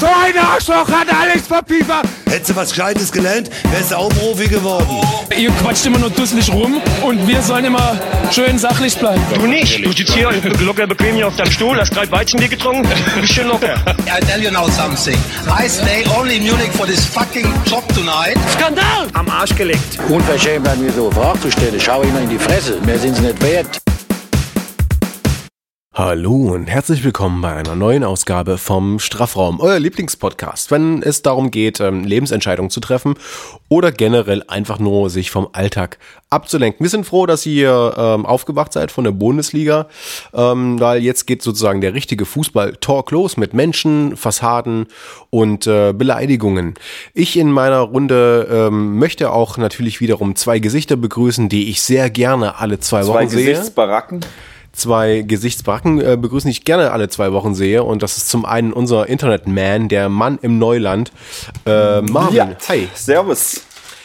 So ein Arschloch hat Alex verpiefert. Hättest du was Gescheites gelernt, wärst du auch Profi geworden. Ihr quatscht immer nur dusselig rum und wir sollen immer schön sachlich bleiben. Du nicht. Du sitzt hier locker bequem hier auf deinem Stuhl, hast drei Weizenbier getrunken, bist schön locker. I tell you now something. I stay only in Munich for this fucking job tonight. Skandal! Am Arsch gelegt. Unverschämt an mir so Fragen zu stellen. Schau immer in die Fresse. Mehr sind sie nicht wert. Hallo und herzlich willkommen bei einer neuen Ausgabe vom Strafraum, euer Lieblingspodcast, wenn es darum geht, ähm, Lebensentscheidungen zu treffen oder generell einfach nur sich vom Alltag abzulenken. Wir sind froh, dass ihr ähm, aufgewacht seid von der Bundesliga, ähm, weil jetzt geht sozusagen der richtige Fußball-Talk los mit Menschen, Fassaden und äh, Beleidigungen. Ich in meiner Runde ähm, möchte auch natürlich wiederum zwei Gesichter begrüßen, die ich sehr gerne alle zwei, Zwei Wochen sehe Gesichtsbaracken. Zwei Gesichtsbracken äh, begrüßen, die ich gerne alle zwei Wochen sehe. Und das ist zum einen unser Internetman, der Mann im Neuland, äh, Marvin. Ja. Hi. Servus.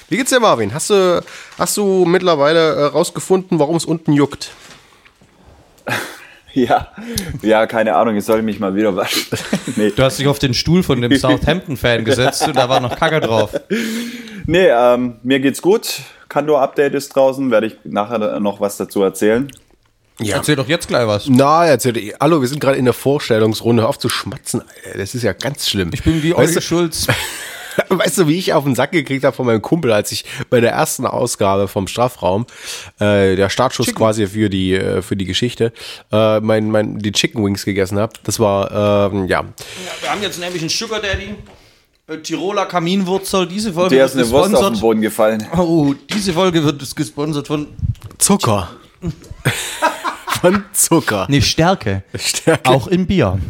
Wie geht's dir, Marvin? Hast du, hast du mittlerweile äh, rausgefunden, warum es unten juckt? Ja, ja, keine Ahnung, ich soll mich mal wieder waschen. nee, Du hast dich auf den Stuhl von dem Southampton-Fan gesetzt und da war noch Kacke drauf. nee ähm, mir geht's gut. Kando-Update ist draußen, werde ich nachher noch was dazu erzählen. Ja. Erzähl doch jetzt gleich was. Na, erzähl dir. Hallo, wir sind gerade in der Vorstellungsrunde. Hör auf zu schmatzen, Alter. Das ist ja ganz schlimm. Ich bin wie Olli Schulz. Weißt du, wie ich auf den Sack gekriegt habe von meinem Kumpel, als ich bei der ersten Ausgabe vom Strafraum, äh, der Startschuss quasi für die äh, für die Geschichte, äh, mein, mein, die Chicken Wings gegessen habe. Das war, ähm, ja. Wir haben jetzt nämlich einen Sugar Daddy. äh, Tiroler Kaminwurzel. Diese Folge Der ist wird eine Wurst auf den gesponsert. Boden gefallen. Oh, diese Folge wird gesponsert von. Zucker. Von Zucker. Nee, Stärke. Stärke. Auch im Bier.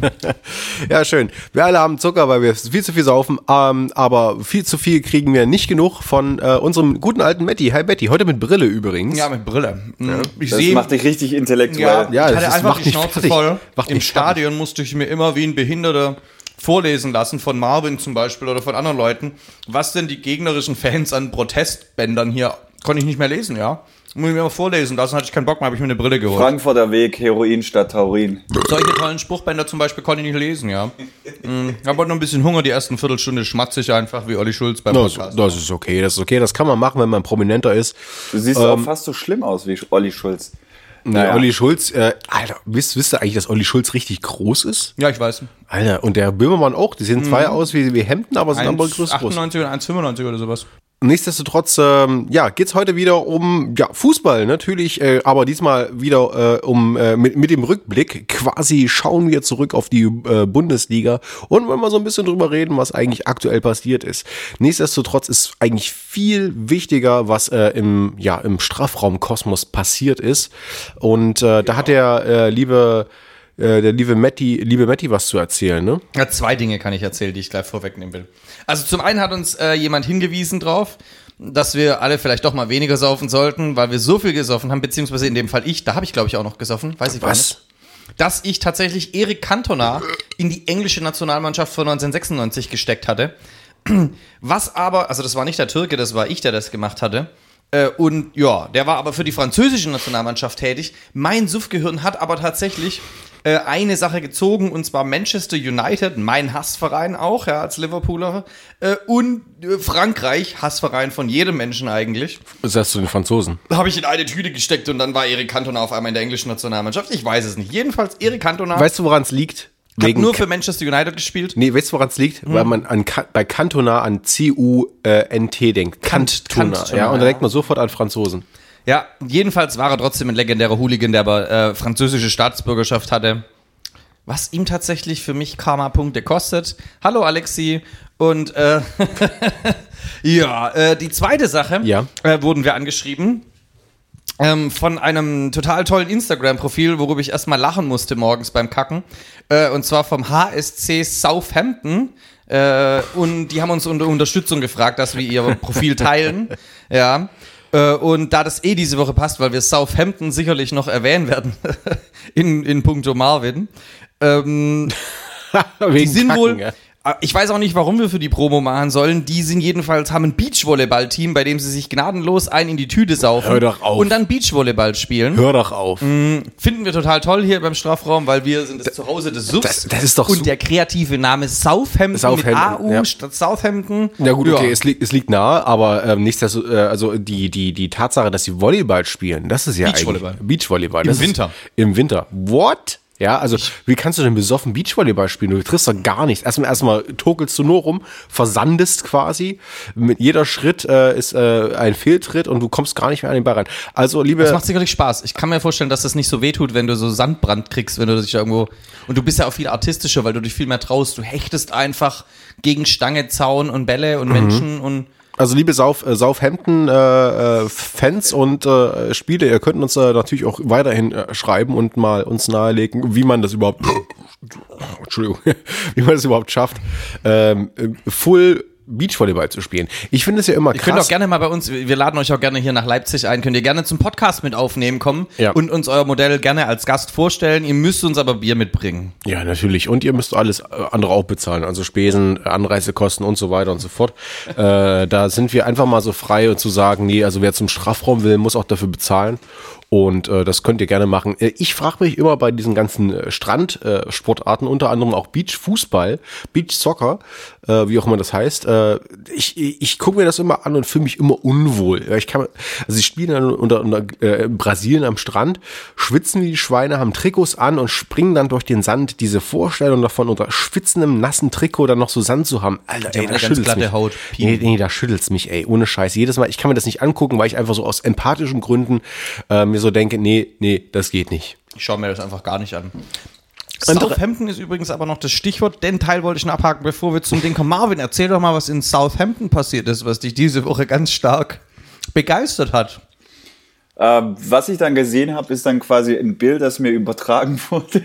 Ja, schön. Wir alle haben Zucker, weil wir viel zu viel saufen, ähm, aber viel zu viel kriegen wir nicht genug von äh, unserem guten alten Betty. Hi Betty, heute mit Brille übrigens. Ja, mit Brille. Mm, Ich Das sehe. macht dich richtig intellektuell. Ja, Ja, ich das hatte ist- einfach macht die mich Schnauze fertig. voll. Macht Im mich fertig. Stadion musste ich mir immer wie ein Behinderter vorlesen lassen, von Marvin zum Beispiel oder von anderen Leuten, was denn die gegnerischen Fans an Protestbändern hier, konnte ich nicht mehr lesen, ja. Muss ich mir mal vorlesen lassen, hatte ich keinen Bock mehr, habe ich mir eine Brille geholt. Frankfurter Weg, Heroin statt Taurin. Solche tollen Spruchbänder zum Beispiel konnte ich nicht lesen, ja. Mm, Ich habe noch ein bisschen Hunger, die ersten Viertelstunde schmatze ich einfach wie Olli Schulz beim Das, Podcast. das ist okay, das ist okay. Das kann man machen, wenn man prominenter ist. Du siehst auch fast so schlimm aus wie Olli Schulz. Naja. Naja. Olli Schulz, äh, Alter, wisst, wisst ihr eigentlich, dass Olli Schulz richtig groß ist? Ja, ich weiß. Alter, und der Böhmermann auch. Die sehen zwei aus wie, wie Hemden, aber sind aber groß. groß. 1,98 oder 1,95 oder sowas. Nichtsdestotrotz, ähm, ja, geht's heute wieder um ja, Fußball natürlich, äh, aber diesmal wieder äh, um äh, mit, mit dem Rückblick. Quasi schauen wir zurück auf die äh, Bundesliga und wollen mal so ein bisschen drüber reden, was eigentlich aktuell passiert ist. Nichtsdestotrotz ist eigentlich viel wichtiger, was äh, im ja im Strafraumkosmos passiert ist. Und äh, da hat der äh, liebe äh, der liebe Matti, liebe Matti was zu erzählen, ne? Ja, zwei Dinge kann ich erzählen, die ich gleich vorwegnehmen will. Also zum einen hat uns äh, jemand hingewiesen drauf, dass wir alle vielleicht doch mal weniger saufen sollten, weil wir so viel gesoffen haben, beziehungsweise in dem Fall ich, da habe ich glaube ich auch noch gesoffen, weiß ich Was? nicht. Dass ich tatsächlich Erik Cantona in die englische Nationalmannschaft von 1996 gesteckt hatte. Was aber, also das war nicht der Türke, das war ich, der das gemacht hatte. Äh, Und ja, der war aber für die französische Nationalmannschaft tätig. Mein Suffgehirn hat aber tatsächlich äh, eine Sache gezogen, und zwar Manchester United, mein Hassverein auch, ja, als Liverpooler, äh, und äh, Frankreich, Hassverein von jedem Menschen eigentlich, Das heißt zu den Franzosen. habe ich in eine Tüte gesteckt und dann war Erik Cantona auf einmal in der englischen Nationalmannschaft. Ich weiß es nicht. Jedenfalls, Erik Cantona Weißt du, woran es liegt? Hat nur für Manchester United gespielt. Nee, weißt du, woran es liegt? Weil man an, bei Cantona an C-U-N-T denkt. Cantona. Cantona, Ja, und da denkt man sofort an Franzosen. Ja, jedenfalls war er trotzdem ein legendärer Hooligan, der aber äh, französische Staatsbürgerschaft hatte. Was ihm tatsächlich für mich Karma-Punkte kostet. Hallo Alexi. Und äh, ja, äh, die zweite Sache Ja. äh, wurden wir angeschrieben. Ähm, von einem total tollen Instagram-Profil, worüber ich erstmal lachen musste morgens beim Kacken. Äh, und zwar vom HSC Southampton. Äh, und die haben uns unter Unterstützung gefragt, dass wir ihr Profil teilen. ja. Äh, und da das eh diese Woche passt, weil wir Southampton sicherlich noch erwähnen werden in, in puncto Marvin, ähm, die sind Kacken, wohl ja. Ah, Ich weiß auch nicht, warum wir für die Promo machen sollen. Die sind jedenfalls, haben ein Beachvolleyball-Team, bei dem sie sich gnadenlos ein in die Tüte saufen. Hör doch auf. Und dann Beachvolleyball spielen. Hör doch auf. Finden wir total toll hier beim Strafraum, weil wir sind das Zuhause des Subs. das- das ist doch Und der kreative Name Southampton, Southampton, mit AU ja. statt Southampton. Ja gut, okay, Es, liegt, es liegt nahe, aber ähm, nichtsdestotrotz, äh, also die, die, die Tatsache, dass sie Volleyball spielen, das ist ja Beachvolleyball. eigentlich Beachvolleyball. Im Winter. Ist, Im Winter. What? Ja, also wie kannst du denn besoffen Beachvolleyball spielen? Du triffst doch gar nichts. Erstmal, erstmal tokelst du nur rum, versandest quasi. Mit jeder Schritt äh, ist äh, ein Fehltritt und du kommst gar nicht mehr an den Ball ran. Also, liebe Das macht sicherlich Spaß. Ich kann mir vorstellen, dass das nicht so wehtut, wenn du so Sandbrand kriegst, wenn du dich irgendwo. Und du bist ja auch viel artistischer, weil du dich viel mehr traust. Du hechtest einfach gegen Stange, Zaun und Bälle Mhm. und Menschen und. Also liebe Sauf, äh, Southampton äh, äh, Fans und äh, Spiele, ihr könnt uns äh, natürlich auch weiterhin äh, schreiben und mal uns nahelegen, wie man das überhaupt Entschuldigung, wie man das überhaupt schafft, ähm, äh, Full Beachvolleyball zu spielen. Ich finde es ja immer Ihr könnt krass. auch gerne mal bei uns, wir laden euch auch gerne hier nach Leipzig ein, könnt ihr gerne zum Podcast mit aufnehmen kommen Ja. und uns euer Modell gerne als Gast vorstellen. Ihr müsst uns aber Bier mitbringen. Ja, natürlich. Und ihr müsst alles äh, andere auch bezahlen. Also Spesen, Anreisekosten und so weiter und so fort. äh, da sind wir einfach mal so frei und zu sagen, nee, also wer zum Strafraum will, muss auch dafür bezahlen. Und äh, das könnt ihr gerne machen. Äh, Ich frage mich immer bei diesen ganzen äh, Strandsportarten, äh, unter anderem auch Beachfußball, Beachsoccer, äh, wie auch immer das heißt. Äh, ich ich, gucke mir das immer an und fühle mich immer unwohl. Ich kann, also sie spielen dann unter, unter äh, Brasilien am Strand, schwitzen wie die Schweine, haben Trikots an und springen dann durch den Sand. Diese Vorstellung davon, unter schwitzendem, nassen Trikot dann noch so Sand zu haben. Alter, Die ey, da schüttelt's mich. Haut. Nee, nee, da schüttelt's mich, ey, ohne Scheiß. Jedes Mal, ich kann mir das nicht angucken, weil ich einfach so aus empathischen Gründen äh, mir so denke, nee, nee, das geht nicht. Ich schaue mir das einfach gar nicht an. Southampton ist übrigens aber noch das Stichwort. Den Teil wollte ich noch abhaken, bevor wir zum Ding kommen. Marvin, erzähl doch mal, was in Southampton passiert ist, was dich diese Woche ganz stark begeistert hat. Ähm, was ich dann gesehen habe, ist dann quasi ein Bild, das mir übertragen wurde.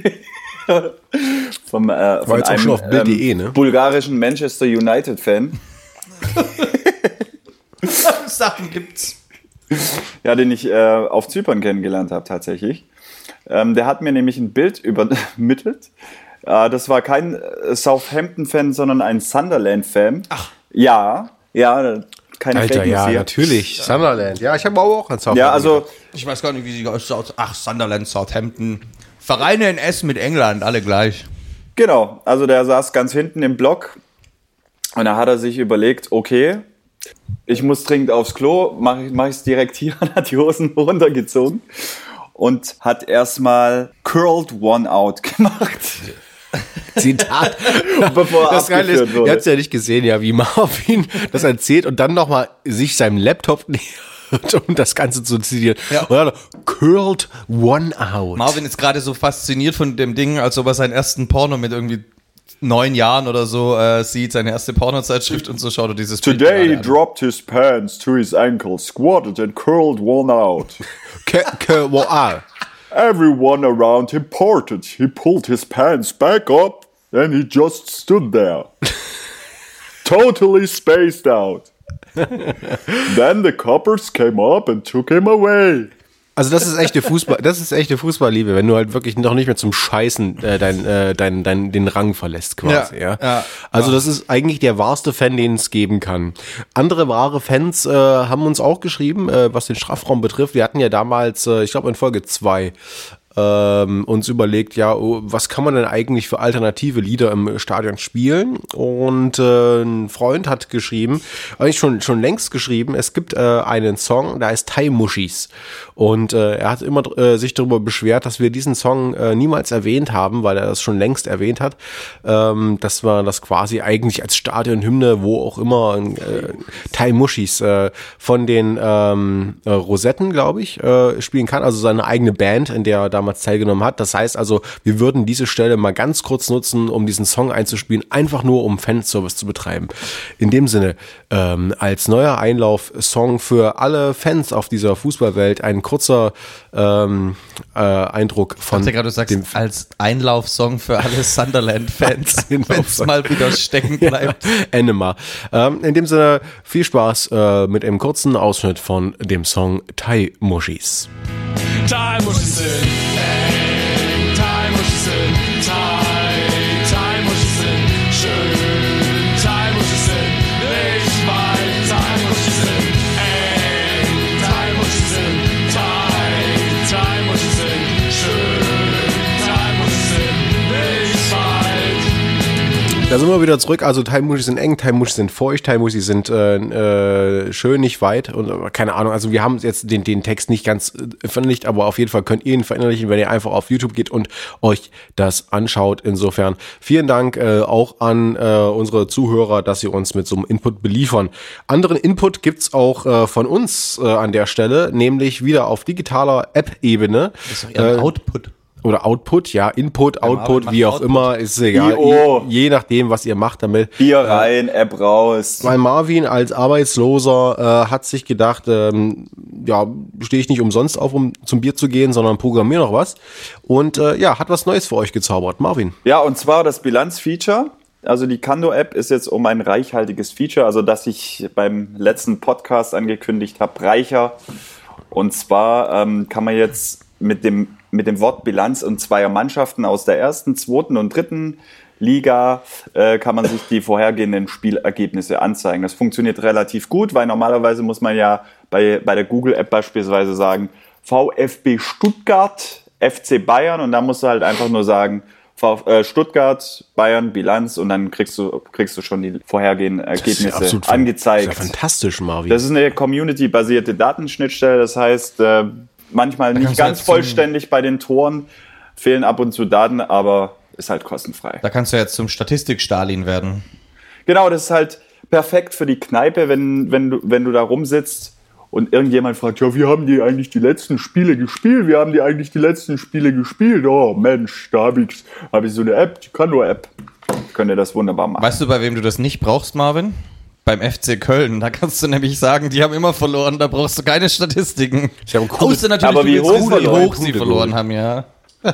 vom, äh, von jetzt auch einem schon auf Bild.de, ne? bulgarischen Manchester United-Fan. Sachen gibt's. ja, den ich äh, auf Zypern kennengelernt habe tatsächlich. Ähm, der hat mir nämlich ein Bild übermittelt. Äh, das war kein äh, Southampton-Fan, sondern ein Sunderland-Fan. Ach. Ja, ja, keine Alter, ja, hier. natürlich. Sunderland. Ja, ich habe aber auch ein Southampton. Ja, also Ich weiß gar nicht, wie sie ausschaut. Ach, Sunderland, Southampton. Vereine in Essen mit England, alle gleich. Genau, also der saß ganz hinten im Block und da hat er sich überlegt, okay, ich muss dringend aufs Klo, mache ich es direkt hier hat die Hosen runtergezogen und hat erstmal Curled One Out gemacht, Zitat. bevor er Das Geile ist, abgeführt ihr wurde. habt ja nicht gesehen, ja, wie Marvin das erzählt und dann nochmal sich seinem Laptop nähert, um das Ganze zu zitieren. Ja. Und dann curled one out. Marvin ist gerade so fasziniert von dem Ding, als ob er seinen ersten Porno mit irgendwie neun Jahren oder so äh, sieht, seine erste Pornozeitschrift und so schaut er dieses Bild Today he gerade an. dropped his pants to his ankles, squatted and curled one out. Ah. Everyone around him parted. He pulled his pants back up and he just stood there. totally spaced out. then the coppers came up and took him away. Also das ist echte Fußball, das ist echte Fußballliebe, wenn du halt wirklich noch nicht mehr zum Scheißen äh, dein, äh, dein, dein, den Rang verlässt quasi, ja. Ja, ja, also das ist eigentlich der wahrste Fan, den es geben kann. Andere wahre Fans äh, haben uns auch geschrieben, äh, was den Strafraum betrifft. Wir hatten ja damals, äh, ich glaube in Folge zwei ähm, uns überlegt, ja, oh, was kann man denn eigentlich für alternative Lieder im Stadion spielen? Und äh, ein Freund hat geschrieben, eigentlich schon, schon längst geschrieben, es gibt äh, einen Song, der heißt Thai Mushis. Und äh, er hat immer äh, sich darüber beschwert, dass wir diesen Song äh, niemals erwähnt haben, weil er das schon längst erwähnt hat, ähm, dass man das quasi eigentlich als Stadionhymne, wo auch immer, äh, Thai Mushis äh, von den ähm, äh, Rosetten, glaube ich, äh, spielen kann. Also seine eigene Band, in der er damals teilgenommen hat. Das heißt also, wir würden diese Stelle mal ganz kurz nutzen, um diesen Song einzuspielen, einfach nur um Fanservice zu betreiben. In dem Sinne, ähm, als neuer Einlauf-Song für alle Fans auf dieser Fußballwelt ein kurzer ähm, äh, Eindruck von Ich dachte gerade, du sagst, dem als Einlaufsong für alle Sunderland-Fans, Als wenn es mal wieder stecken bleibt. Enema. Ähm, in dem Sinne, viel Spaß äh, mit einem kurzen Ausschnitt von dem Song Thai Mushis. Time was in, Da sind wir wieder zurück. Also Teilmuschis sind eng, Teilmuschis sind feucht, Teilmuschis sind äh, äh, schön, nicht weit und äh, keine Ahnung. Also wir haben jetzt den, den Text nicht ganz äh, verinnerlicht, aber auf jeden Fall könnt ihr ihn verinnerlichen, wenn ihr einfach auf YouTube geht und euch das anschaut. Insofern vielen Dank äh, auch an unsere Zuhörer, dass sie uns mit so einem Input beliefern. Anderen Input gibt's auch von uns an der Stelle, nämlich wieder auf digitaler App-Ebene. Das ist doch eher ein Output. Oder Output, ja, Input, Marvin Output, wie auch Output. immer, ist egal. Je, je nachdem, was ihr macht damit. Bier rein, App raus. Weil Marvin als Arbeitsloser äh, hat sich gedacht, ähm, ja, stehe ich nicht umsonst auf, um zum Bier zu gehen, sondern programmiere noch was. Und äh, ja, hat was Neues für euch gezaubert. Marvin. Ja, und zwar das Bilanzfeature. Also die Kando-App ist jetzt um ein reichhaltiges Feature, also das ich beim letzten Podcast angekündigt habe, reicher. Und zwar ähm, kann man jetzt mit dem, mit dem Wort Bilanz und zweier Mannschaften aus der ersten, zweiten und dritten Liga äh, kann man sich die vorhergehenden Spielergebnisse anzeigen. Das funktioniert relativ gut, weil normalerweise muss man ja bei, bei der Google-App beispielsweise sagen, VfB Stuttgart, FC Bayern und da musst du halt einfach nur sagen, äh, Stuttgart, Bayern, Bilanz und dann kriegst du, kriegst du schon die vorhergehenden Ergebnisse fan- angezeigt. Das ist ja fantastisch, Marvin. Das ist eine community-basierte Datenschnittstelle. Das heißt, manchmal nicht kannst du ganz vollständig bei den Toren, fehlen ab und zu Daten, aber ist halt kostenfrei. Da kannst du jetzt zum Statistik-Stalin werden. Genau, das ist halt perfekt für die Kneipe, wenn, wenn, du, wenn du da rumsitzt und irgendjemand fragt, ja, wie haben die eigentlich die letzten Spiele gespielt? Wie haben die eigentlich die letzten Spiele gespielt? Oh Mensch, da habe ich, hab ich so eine App, die Kano-App. Könnt ihr das wunderbar machen. Weißt du, bei wem du das nicht brauchst, Marvin? Beim FC Köln. Da kannst du nämlich sagen, die haben immer verloren, da brauchst du keine Statistiken. Sie haben coole- Außer natürlich, Aber wie hoch wie hoch sie verloren haben, ja.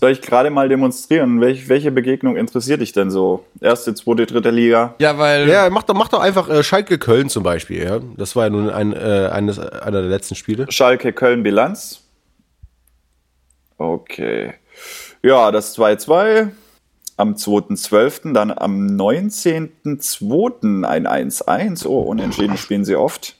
Soll ich gerade mal demonstrieren? Welch, welche Begegnung interessiert dich denn so? Erste, zweite, dritte Liga? Ja, weil ja, mach doch, mach doch einfach äh, Schalke Köln zum Beispiel. Ja? Das war ja nun ein, äh, eines, einer der letzten Spiele. Schalke Köln Bilanz. Okay. Ja, das 2-2 am 2.12., dann am 19.02. ein 1-1. Oh, unentschieden spielen sie oft.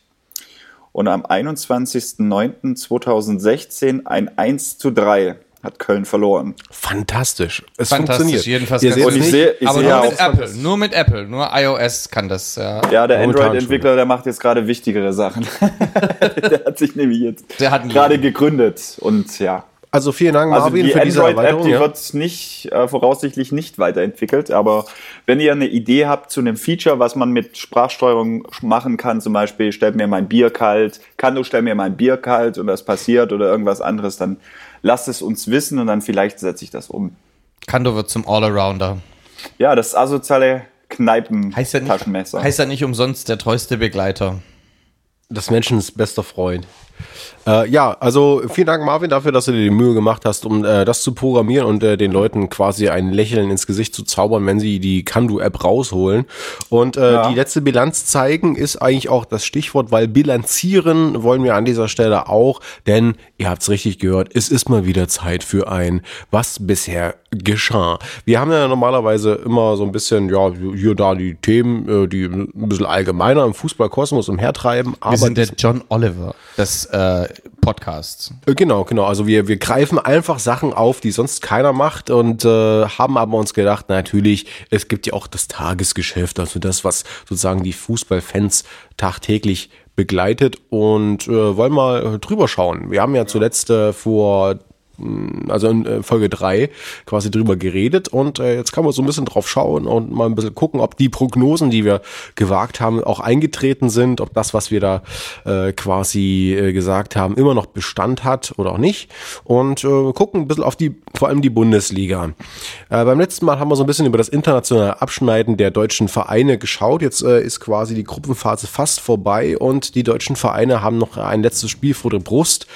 Und am 21.09.2016 ein 1-3 hat Köln verloren. Fantastisch. Es fantastisch. funktioniert. Jedenfalls Ihr Und ich sehe, ich aber sehe nur mit Apple, nur mit Apple, nur iOS kann das, ja. ja, der Android-Entwickler, der macht jetzt gerade wichtigere Sachen. der hat sich nämlich jetzt Der hat einen gerade gegründet. Und ja, also vielen Dank, Also Marvin, die für diese Android-App, Erweiterung. die Ja. wird nicht, äh, voraussichtlich nicht weiterentwickelt. Aber wenn ihr eine Idee habt zu einem Feature, was man mit Sprachsteuerung machen kann, zum Beispiel, stellt mir mein Bier kalt, kann du stell mir mein Bier kalt und das passiert oder irgendwas anderes, dann lasst es uns wissen und dann vielleicht setze ich das um. Kando wird zum Allrounder. Ja, das asoziale Kneipen Heißt ja nicht, Taschenmesser. heißt ja nicht umsonst der treueste Begleiter. Das Menschens bester Freund. Äh, ja, also vielen Dank, Marvin, dafür, dass du dir die Mühe gemacht hast, um äh, das zu programmieren und äh, den Leuten quasi ein Lächeln ins Gesicht zu zaubern, wenn sie die Kandu-App rausholen. Und äh, Ja. die letzte Bilanz zeigen ist eigentlich auch das Stichwort, weil bilanzieren wollen wir an dieser Stelle auch, denn ihr habt's richtig gehört, es ist mal wieder Zeit für ein, was bisher geschah. Wir haben ja normalerweise immer so ein bisschen, ja, hier da die Themen, äh, die ein bisschen allgemeiner im Fußballkosmos umhertreiben, aber Wir sind der John Oliver des äh, Podcasts. Äh, Genau, genau. Also wir, wir greifen einfach Sachen auf, die sonst keiner macht und äh, haben aber uns gedacht, natürlich, es gibt ja auch das Tagesgeschäft, also das, was sozusagen die Fußballfans tagtäglich begleitet und äh, wollen mal drüber schauen. Wir haben ja zuletzt äh, vor also in äh, Folge drei quasi drüber geredet und äh, jetzt kann man so ein bisschen drauf schauen und mal ein bisschen gucken, ob die Prognosen, die wir gewagt haben, auch eingetreten sind, ob das, was wir da äh, quasi äh, gesagt haben, immer noch Bestand hat oder auch nicht und äh, gucken ein bisschen auf die, vor allem die Bundesliga. Äh, beim letzten Mal haben wir so ein bisschen über das internationale Abschneiden der deutschen Vereine geschaut. Jetzt äh, ist quasi die Gruppenphase fast vorbei und die deutschen Vereine haben noch ein letztes Spiel vor der Brust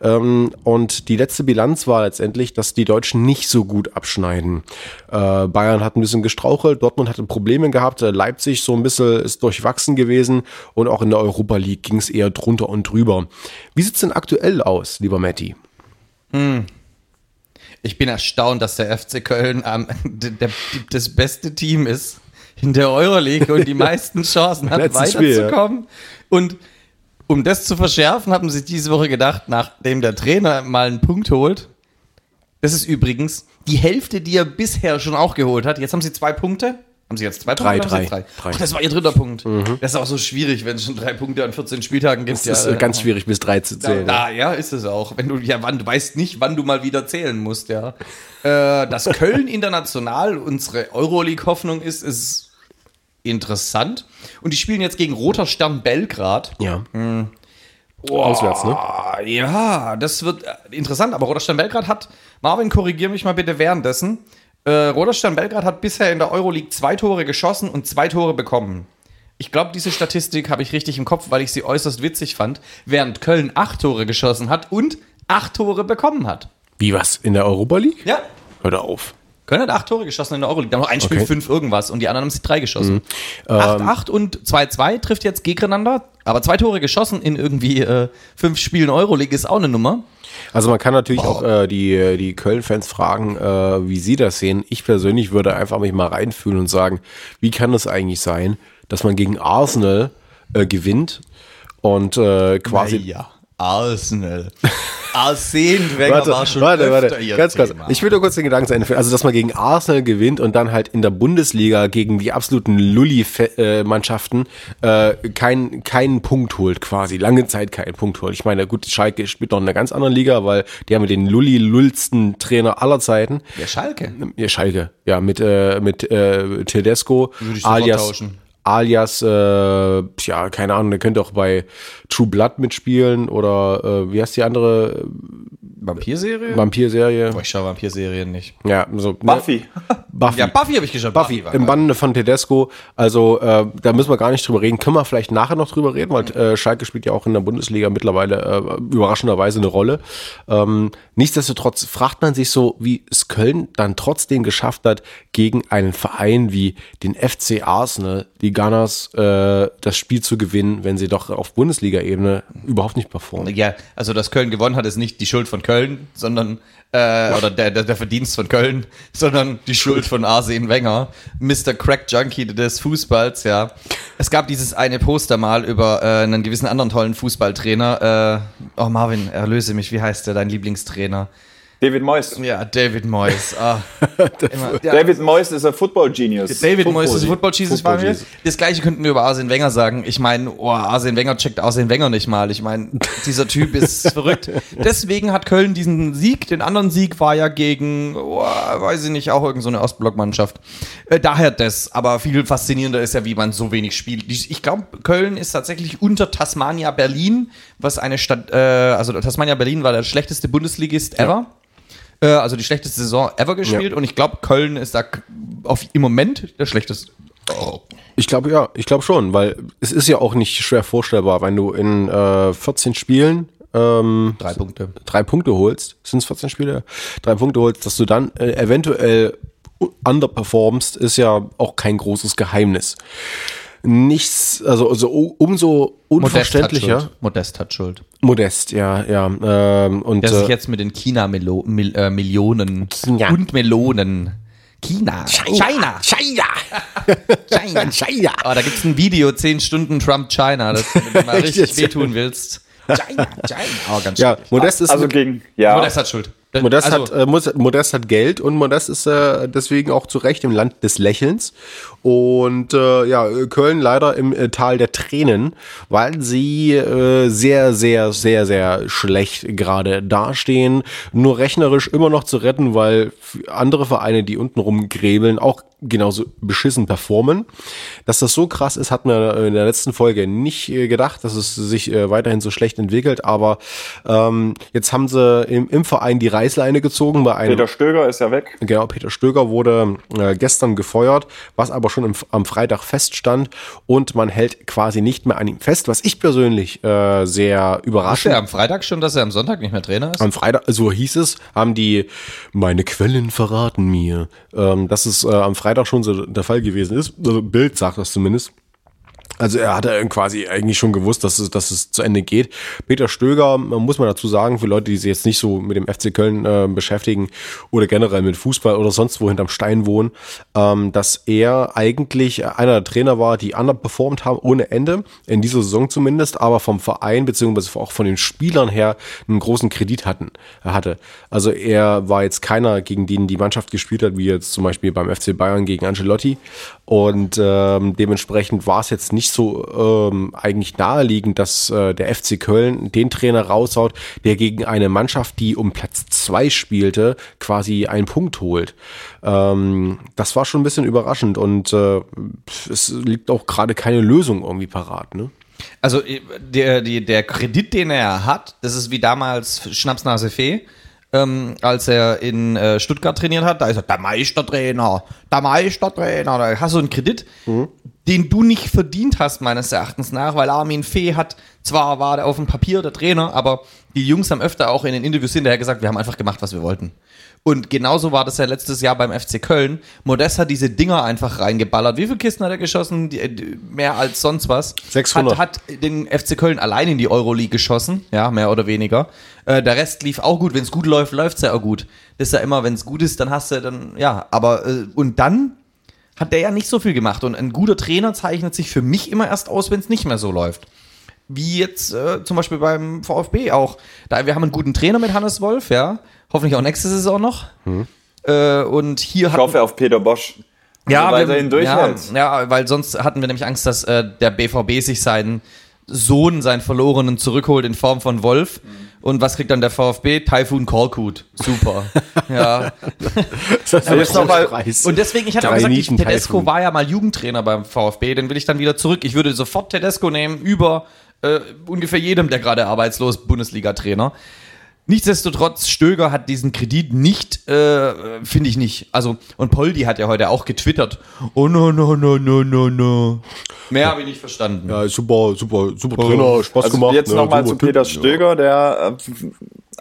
ähm, und die letzte Bilanz war letztendlich, dass die Deutschen nicht so gut abschneiden. Äh, Bayern hat ein bisschen gestrauchelt, Dortmund hatte Probleme gehabt, äh, Leipzig so ein bisschen ist durchwachsen gewesen und auch in der Europa League ging es eher drunter und drüber. Wie sieht's denn aktuell aus, lieber Matti? Ich bin erstaunt, dass der FC Köln ähm, das beste Team ist in der Euroleague und die meisten Chancen hat, Letztes Spiel, ja. weiterzukommen. Und um das zu verschärfen, haben sie diese Woche gedacht, nachdem der Trainer mal einen Punkt holt, das ist übrigens die Hälfte, die er bisher schon auch geholt hat. Jetzt haben sie zwei Punkte Haben sie jetzt zwei Drei, Punkte? drei, drei. Ach, das war ihr dritter Punkt. Das ist auch so schwierig, wenn es schon drei Punkte an 14 Spieltagen gibt. Es ist äh, ganz schwierig, bis drei zu zählen. Da, ja, ist es auch. Wenn du ja, wann du weißt nicht, wann du mal wieder zählen musst, ja. Äh, dass Köln international unsere Euroleague-Hoffnung ist, ist interessant. Und die spielen jetzt gegen Roter Stern Belgrad. Ja. Auswärts, ne? Ja, das wird äh, interessant. Aber Roter Stern Belgrad hat, Marvin, korrigier mich mal bitte währenddessen. Äh, Roter Stern Belgrad hat bisher in der Euroleague zwei Tore geschossen und zwei Tore bekommen. Ich glaube, diese Statistik habe ich richtig im Kopf, weil ich sie äußerst witzig fand, während Köln acht Tore geschossen hat und acht Tore bekommen hat. Wie was? In der Europa League? Ja. Hör da auf. Köln hat acht Tore geschossen in der Euroleague. Da haben noch ein Spiel Okay. fünf irgendwas und die anderen haben sich drei geschossen. Ähm. 8-8 und 2-2 trifft jetzt gegeneinander. Aber zwei Tore geschossen in irgendwie äh, fünf Spielen Euroleague ist auch eine Nummer. Also man kann natürlich auch äh, die, die Köln-Fans fragen, äh, wie sie das sehen. Ich persönlich würde einfach mich mal reinfühlen und sagen, wie kann es eigentlich sein, dass man gegen Arsenal äh, gewinnt und äh, quasi... Ja, Arsenal. Arsene Wenger Warte, war schon warte, warte. Ganz kurz. Ich will nur kurz den Gedanken zu Ende führen. Also, dass man gegen Arsenal gewinnt und dann halt in der Bundesliga gegen die absoluten Lulli-Mannschaften äh, keinen keinen Punkt holt, quasi. Lange Zeit keinen Punkt holt. Ich meine, gut, Schalke spielt noch in einer ganz anderen Liga, weil die haben den Lulli-lullsten Trainer aller Zeiten. Der Schalke. Ja, Schalke. Ja, mit, äh, mit äh, Tedesco, Würde ich alias, tauschen. Alias, äh, ja, keine Ahnung, der könnte auch bei True Blood mitspielen oder äh, wie heißt die andere Vampirserie? Vampir-Serie? Boah, ich schaue Vampirserien nicht. Ja, so. ne? Buffy. Buffy. Ja, Buffy habe ich geschaut. Buffy, war im. Bande von Tedesco. Also äh, da müssen wir gar nicht drüber reden. Können wir vielleicht nachher noch drüber reden, weil äh, Schalke spielt ja auch in der Bundesliga mittlerweile äh, überraschenderweise eine Rolle. Ähm, nichtsdestotrotz fragt man sich so, wie es Köln dann trotzdem geschafft hat, gegen einen Verein wie den FC Arsenal, die Gunners, äh, das Spiel zu gewinnen, wenn sie doch auf Bundesliga-Ebene überhaupt nicht performen. Ja, also dass Köln gewonnen hat, ist nicht die Schuld von Köln, sondern äh, oder der, der, Verdienst von Köln, sondern die Schuld von Arsene Wenger, Mr. Crack Junkie des Fußballs, ja. Es gab dieses eine Poster mal über äh, einen gewissen anderen tollen Fußballtrainer. Äh, oh Marvin, erlöse mich, wie heißt der, dein Lieblingstrainer? David Moyes. Ja, David Moyes. Ah, immer, ja. David Moyes ist ein Football Genius. David Moyes ist Football Jesus Football war mir. Jesus. Das gleiche könnten wir über Arsene Wenger sagen. Ich meine, oh, Arsene Wenger checkt Arsene Wenger nicht mal. Ich meine, dieser Typ ist verrückt. Deswegen hat Köln diesen Sieg. Den anderen Sieg war ja gegen, oh, weiß ich nicht, auch irgendeine so eine Ostblockmannschaft. Äh, daher das. Aber viel faszinierender ist ja, wie man so wenig spielt. Ich ich glaube, Köln ist tatsächlich unter Tasmania Berlin, was eine Stadt, äh, also Tasmania Berlin war der schlechteste Bundesligist ever. Äh, also die schlechteste Saison ever gespielt. Und ich glaube, Köln ist da auf, im Moment der schlechteste. Oh. Ich glaube ja, ich glaube schon, weil es ist ja auch nicht schwer vorstellbar, wenn du in äh, 14 Spielen ähm, Drei Punkte. drei Punkte holst, sind es 14 Spiele, drei Punkte holst, dass du dann äh, eventuell underperformst, ist ja auch kein großes Geheimnis. Nichts, also, also umso unverständlicher. Schuld. Modest hat Schuld. Modest, ja, ja. Ähm, und Der sich äh, jetzt mit den China-Millionen äh, Millionen China. und Melonen. China. China. China. China. China. Oh, da gibt es ein Video, 10 Stunden Trump China, das wenn du mal richtig wehtun willst. China, China. Oh, ganz Ja. Modest ist Also gegen, ja. Modest hat Schuld. Modest, Also, hat, äh, Modest hat Geld und Modest ist äh, deswegen auch zu Recht im Land des Lächelns. Und äh, ja, Köln leider im äh, Tal der Tränen, weil sie äh, sehr, sehr, sehr, sehr schlecht gerade dastehen. Nur rechnerisch immer noch zu retten, weil andere Vereine, die unten rumgräbeln, auch genauso beschissen performen. Dass das so krass ist, hat man in der letzten Folge nicht äh, gedacht, dass es sich äh, weiterhin so schlecht entwickelt. Aber ähm, jetzt haben sie im, im Verein die Reißleine gezogen bei einem. Peter Stöger ist ja weg. Genau, Peter Stöger wurde äh, gestern gefeuert, was aber schon im, am Freitag feststand und man hält quasi nicht mehr an ihm fest, was ich persönlich äh, sehr überraschend. er am Freitag schon, dass er am Sonntag nicht mehr Trainer ist? Am Freitag, so hieß es, haben die, meine Quellen verraten mir, ähm, dass es äh, am Freitag schon so der Fall gewesen ist. Also Bild sagt das zumindest. Also er hatte quasi eigentlich schon gewusst, dass es, dass es zu Ende geht. Peter Stöger, muss man dazu sagen, für Leute, die sich jetzt nicht so mit dem FC Köln äh, beschäftigen oder generell mit Fußball oder sonst wo hinterm Stein wohnen, ähm, dass er eigentlich einer der Trainer war, die underperformed haben, ohne Ende, in dieser Saison zumindest, aber vom Verein beziehungsweise auch von den Spielern her einen großen Kredit hatten, hatte. Also er war jetzt keiner, gegen den die Mannschaft gespielt hat, wie jetzt zum Beispiel beim FC Bayern gegen Ancelotti. Und ähm, dementsprechend war es jetzt nicht so ähm, eigentlich naheliegend, dass äh, der FC Köln den Trainer raushaut, der gegen eine Mannschaft, die um Platz zwei spielte, quasi einen Punkt holt. Ähm, das war schon ein bisschen überraschend und äh, es liegt auch gerade keine Lösung irgendwie parat. Ne? Also äh, der, der, der Kredit, den er hat, das ist wie damals Schnapsnase Fee ähm, als er in äh, Stuttgart trainiert hat, da ist er der Meistertrainer, der Meistertrainer, da hast du einen Kredit, mhm. Den du nicht verdient hast, meines Erachtens nach, weil Armin Fee hat, zwar war der auf dem Papier der Trainer, aber die Jungs haben öfter auch in den Interviews hinterher gesagt, wir haben einfach gemacht, was wir wollten. Und genauso war das ja letztes Jahr beim FC Köln. Modest hat diese Dinger einfach reingeballert. Wie viele Kisten hat er geschossen? Die, mehr als sonst was. 600. Hat, hat den FC Köln allein in die Euroleague geschossen. Ja, mehr oder weniger. Äh, der Rest lief auch gut. Wenn es gut läuft, läuft es ja auch gut. Das ist ja immer, wenn es gut ist, dann hast du dann, ja. Aber, äh, und dann hat der ja nicht so viel gemacht. Und ein guter Trainer zeichnet sich für mich immer erst aus, wenn es nicht mehr so läuft wie jetzt äh, zum Beispiel beim VfB auch. Da, wir haben einen guten Trainer mit Hannes Wolf, ja. Hoffentlich auch nächste Saison noch. Mhm. Äh, und hier ich hoffe auf Peter Bosch. Ja, weiterhin durchhält. Ja, ja, weil sonst hatten wir nämlich Angst, dass äh, der BVB sich seinen Sohn, seinen Verlorenen zurückholt in Form von Wolf. Mhm. Und was kriegt dann der VfB? Typhoon Korkut. Super. ja. das ist noch mal, und deswegen, ich hatte auch gesagt, ich, Tedesco war ja mal Jugendtrainer beim VfB, den will ich dann wieder zurück. Ich würde sofort Tedesco nehmen über äh, ungefähr jedem, der gerade arbeitslos Bundesliga-Trainer. Nichtsdestotrotz, Stöger hat diesen Kredit nicht, äh, finde ich nicht. Also, und Poldi hat ja heute auch getwittert. Oh no, no, no, no, no, no. Mehr habe ich nicht verstanden. Ja, super, super, super Trainer, Spaß also gemacht. Jetzt ne, nochmal zu Peter ja. Stöger, der, äh,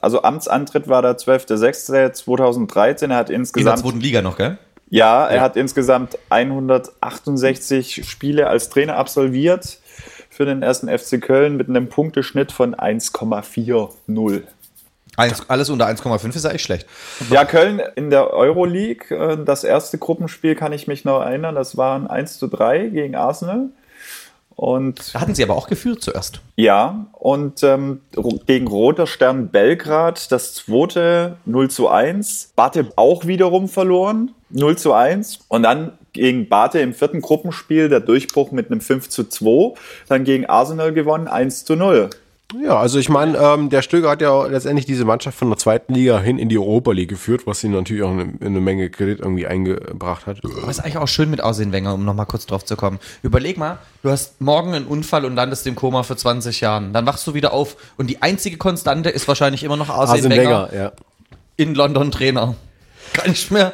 also Amtsantritt war der 12.06.2013. Er hat insgesamt. In der zweiten Liga noch, gell? Ja, er ja. hat insgesamt 168 Spiele als Trainer absolviert für den ersten FC Köln mit einem Punkteschnitt von 1,40. Eins, alles unter 1,5 ist ja echt schlecht. Ja, Köln in der Euroleague, äh, das erste Gruppenspiel kann ich mich noch erinnern, das waren 1 zu 3 gegen Arsenal. Und da hatten sie aber auch geführt zuerst. Ja, und ähm, gegen Roter Stern Belgrad das zweite 0 zu 1. Bate auch wiederum verloren, 0 zu 1. Und dann gegen Bate im vierten Gruppenspiel der Durchbruch mit einem 5 zu 2. Dann gegen Arsenal gewonnen, 1 zu 0. Ja, also ich meine, ähm, der Stöger hat ja letztendlich diese Mannschaft von der zweiten Liga hin in die Europa League geführt, was ihn natürlich auch eine, eine Menge Kredit irgendwie eingebracht hat. Aber ist eigentlich auch schön mit Aussehen Wenger, um nochmal kurz drauf zu kommen. Überleg mal, du hast morgen einen Unfall und landest im Koma für 20 Jahren. Dann wachst du wieder auf und die einzige Konstante ist wahrscheinlich immer noch Aussehen Wenger. ja. In London Trainer. Gar nicht mehr.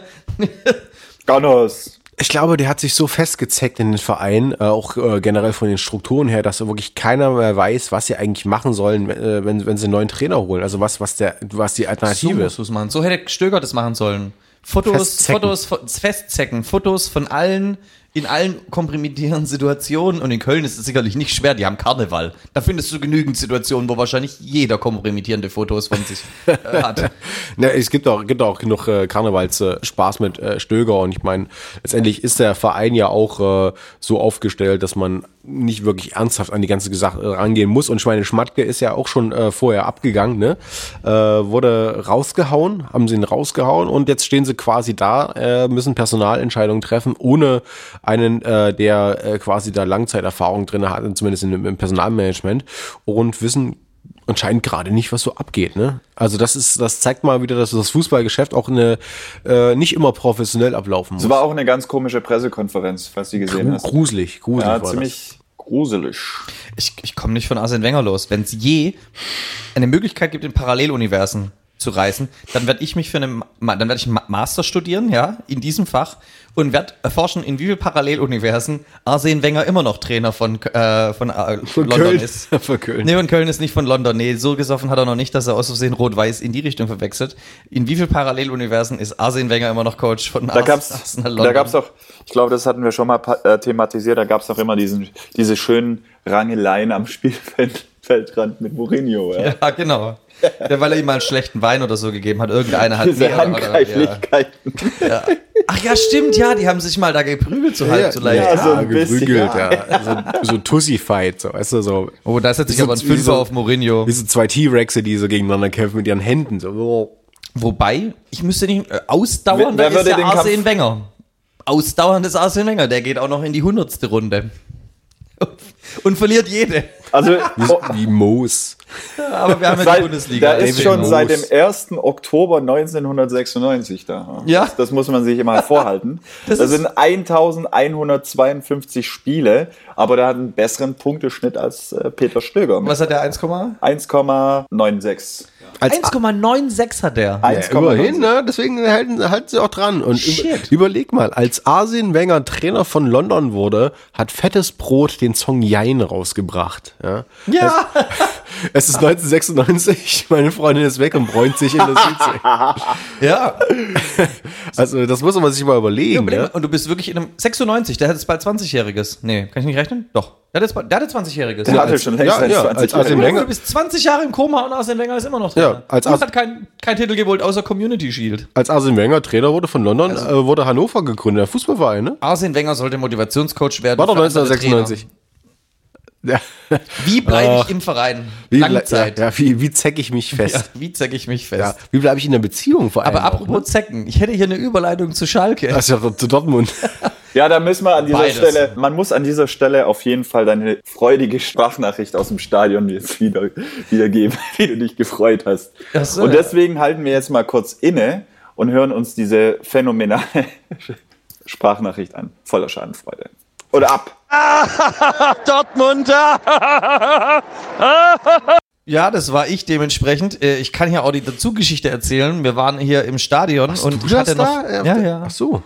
Gunners. Ich glaube, der hat sich so festgezeckt in den Verein, äh, auch äh, generell von den Strukturen her, dass wirklich keiner mehr weiß, was sie eigentlich machen sollen, äh, wenn, wenn sie einen neuen Trainer holen. Also was, was der, was die Alternative so ist. So hätte Stöger das machen sollen. Fotos, Festzecken. Fotos, festzecken, Fotos von allen in allen kompromittierenden Situationen und in Köln ist es sicherlich nicht schwer, die haben Karneval. Da findest du genügend Situationen, wo wahrscheinlich jeder kompromittierende Fotos von sich äh, hat. ne, es gibt auch, gibt auch genug äh, Karnevalsspaß mit äh, Stöger und ich meine, letztendlich ist der Verein ja auch äh, so aufgestellt, dass man nicht wirklich ernsthaft an die ganze Sache rangehen muss. Und ich meine, Schmatke ist ja auch schon äh, vorher abgegangen, ne? Äh, wurde rausgehauen, haben sie ihn rausgehauen und jetzt stehen sie quasi da, äh, müssen Personalentscheidungen treffen, ohne einen, äh, der äh, quasi da Langzeiterfahrung drin hat, zumindest im, im Personalmanagement und wissen anscheinend gerade nicht, was so abgeht. Ne? Also das ist, das zeigt mal wieder, dass das Fußballgeschäft auch eine äh, nicht immer professionell ablaufen muss. Es war auch eine ganz komische Pressekonferenz, falls du gesehen Gru hast. Gruselig, gruselig. Ja, war ziemlich das. gruselig. Ich, ich komme nicht von Arsene Wenger los. Wenn es je eine Möglichkeit gibt, in Paralleluniversen zu reisen, dann werde ich mich für einen, dann werde ich einen Master studieren, ja, in diesem Fach und werd erforschen, in wie vielen Paralleluniversen Arsene Wenger immer noch Trainer von, äh, von, äh, London Köln. ist. Von Köln. Nee, und Köln ist nicht von London. Nee, so gesoffen hat er noch nicht, dass er aus Versehen rot-weiß in die Richtung verwechselt. In wie vielen Paralleluniversen ist Arsene Wenger immer noch Coach von Da Ars- gab's, Arsenal da gab's auch, ich glaube, das hatten wir schon mal äh, thematisiert, da gab's auch immer diesen, diese schönen Rangeleien am Spielfeld. Feldrand mit Mourinho. Ja. Ja, genau. Ja, weil er ihm mal einen schlechten Wein oder so gegeben hat. Irgendeiner hat Diese mehr oder- Handgreiflichkeiten. ja. Ja. Ach ja, stimmt, ja, die haben sich mal da geprügelt, so halb, so leicht. ja, so ein bisschen, geprügelt, ja. So, so Tussi-Fight, so, weißt du, so. Oh, da setzt sich aber ein Fünfer so- auf Mourinho. Wie so zwei T-Rexe, die so gegeneinander kämpfen mit ihren Händen. So. oh. Wobei, ich müsste nicht, äh, ausdauernd Wer- wer ist ja den Arsene Kampf- Wenger. Ausdauernd ist Arsene Wenger, der geht auch noch in die hundertste Runde. Und verliert jede. Also, Wie Moos. Aber wir haben ja die Bundesliga. der ist schon Moos. seit dem 1. Oktober 1996 da. Ja. Das, das muss man sich immer vorhalten. Das Das, sind 1152 Spiele, aber der hat einen besseren Punkteschnitt als äh, Peter Stöger. Was hat der 1, 1,96. Als 1,96 hat der. 1,96. Immerhin, ne? Deswegen halten, halten sie auch dran. Und Shit. über, überleg mal, als Arsene Wenger Trainer von London wurde, hat Fettes Brot den Song Jein rausgebracht. Ja. Ja. Es ist 1996, meine Freundin ist weg und bräunt sich in der Südsee. ja. Also, das muss man sich mal überlegen. Überleg mal, ne? Und du bist wirklich in einem 96, der hat jetzt bald 20-Jähriges. Nee, kann ich nicht rechnen? Doch. Der hatte 20-Jähriges. Der hatte schon längst ja, ja, 20 als Arsene Jahre. Wenger- Du bist 20 Jahre im Koma und Arsene Wenger ist immer noch drin. Ja, als und Ars- hat keinen kein Titel geholt, außer Community Shield. Als Arsene Wenger Trainer wurde von London, Also äh, wurde Hannover gegründet, der Fußballverein, ne? Arsene Wenger sollte Motivationscoach werden. War doch für andere 1996. Ja. Wie bleibe Ach. ich im Verein? Wie, Langzeit. Ja, ja, wie, wie zeck ich mich Ja, fest? wie zeck ich mich Ja. fest? Wie bleibe ich in der Beziehung vor allem? Aber auch, apropos ne? Zecken, ich hätte hier eine Überleitung zu Schalke. Das ist ja zu Dortmund. Ja, da müssen wir an dieser Beides. Stelle, man muss an dieser Stelle auf jeden Fall deine freudige Sprachnachricht aus dem Stadion jetzt wieder, wiedergeben, wie du dich gefreut hast. Ach so, und ja. deswegen halten wir jetzt mal kurz inne und hören uns diese phänomenale Sprachnachricht an. Voller Schadenfreude. Oder ab. Dortmund! Ja, das war ich dementsprechend. Äh, Ich kann hier auch die Dazu-Geschichte erzählen. Wir waren hier im Stadion und ich hatte noch, Äh, ja, ja. Ach so.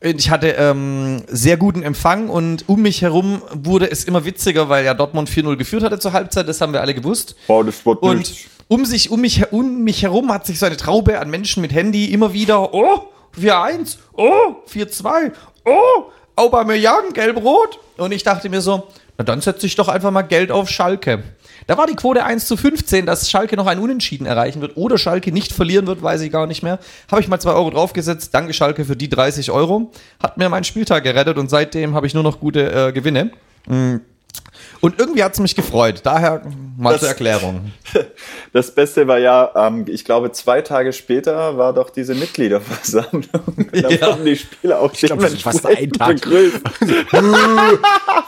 Ich hatte ähm, sehr guten Empfang und um mich herum wurde es immer witziger, weil ja Dortmund 4-0 geführt hatte zur Halbzeit, das haben wir alle gewusst. Wow, das wird Und nicht. um sich, um mich, um mich herum hat sich so eine Traube an Menschen mit Handy immer wieder, oh, 4-1, oh, 4-2, oh, Aubameyang, gelb-rot. Und ich dachte mir so, na dann setze ich doch einfach mal Geld auf Schalke. Da war die Quote 1 zu 15, dass Schalke noch ein Unentschieden erreichen wird oder Schalke nicht verlieren wird, weiß ich gar nicht mehr. Habe ich mal 2 Euro draufgesetzt. Danke Schalke für die 30 Euro. Hat mir meinen Spieltag gerettet und seitdem habe ich nur noch gute äh, Gewinne. Mm. Und irgendwie hat es mich gefreut. Daher mal Das- zur Erklärung. Das Beste war ja, ähm, ich glaube, zwei Tage später war doch diese Mitgliederversammlung. Da Ja. wurden die Spieler auch glaub, das ist fast ein Tag. begrüßt.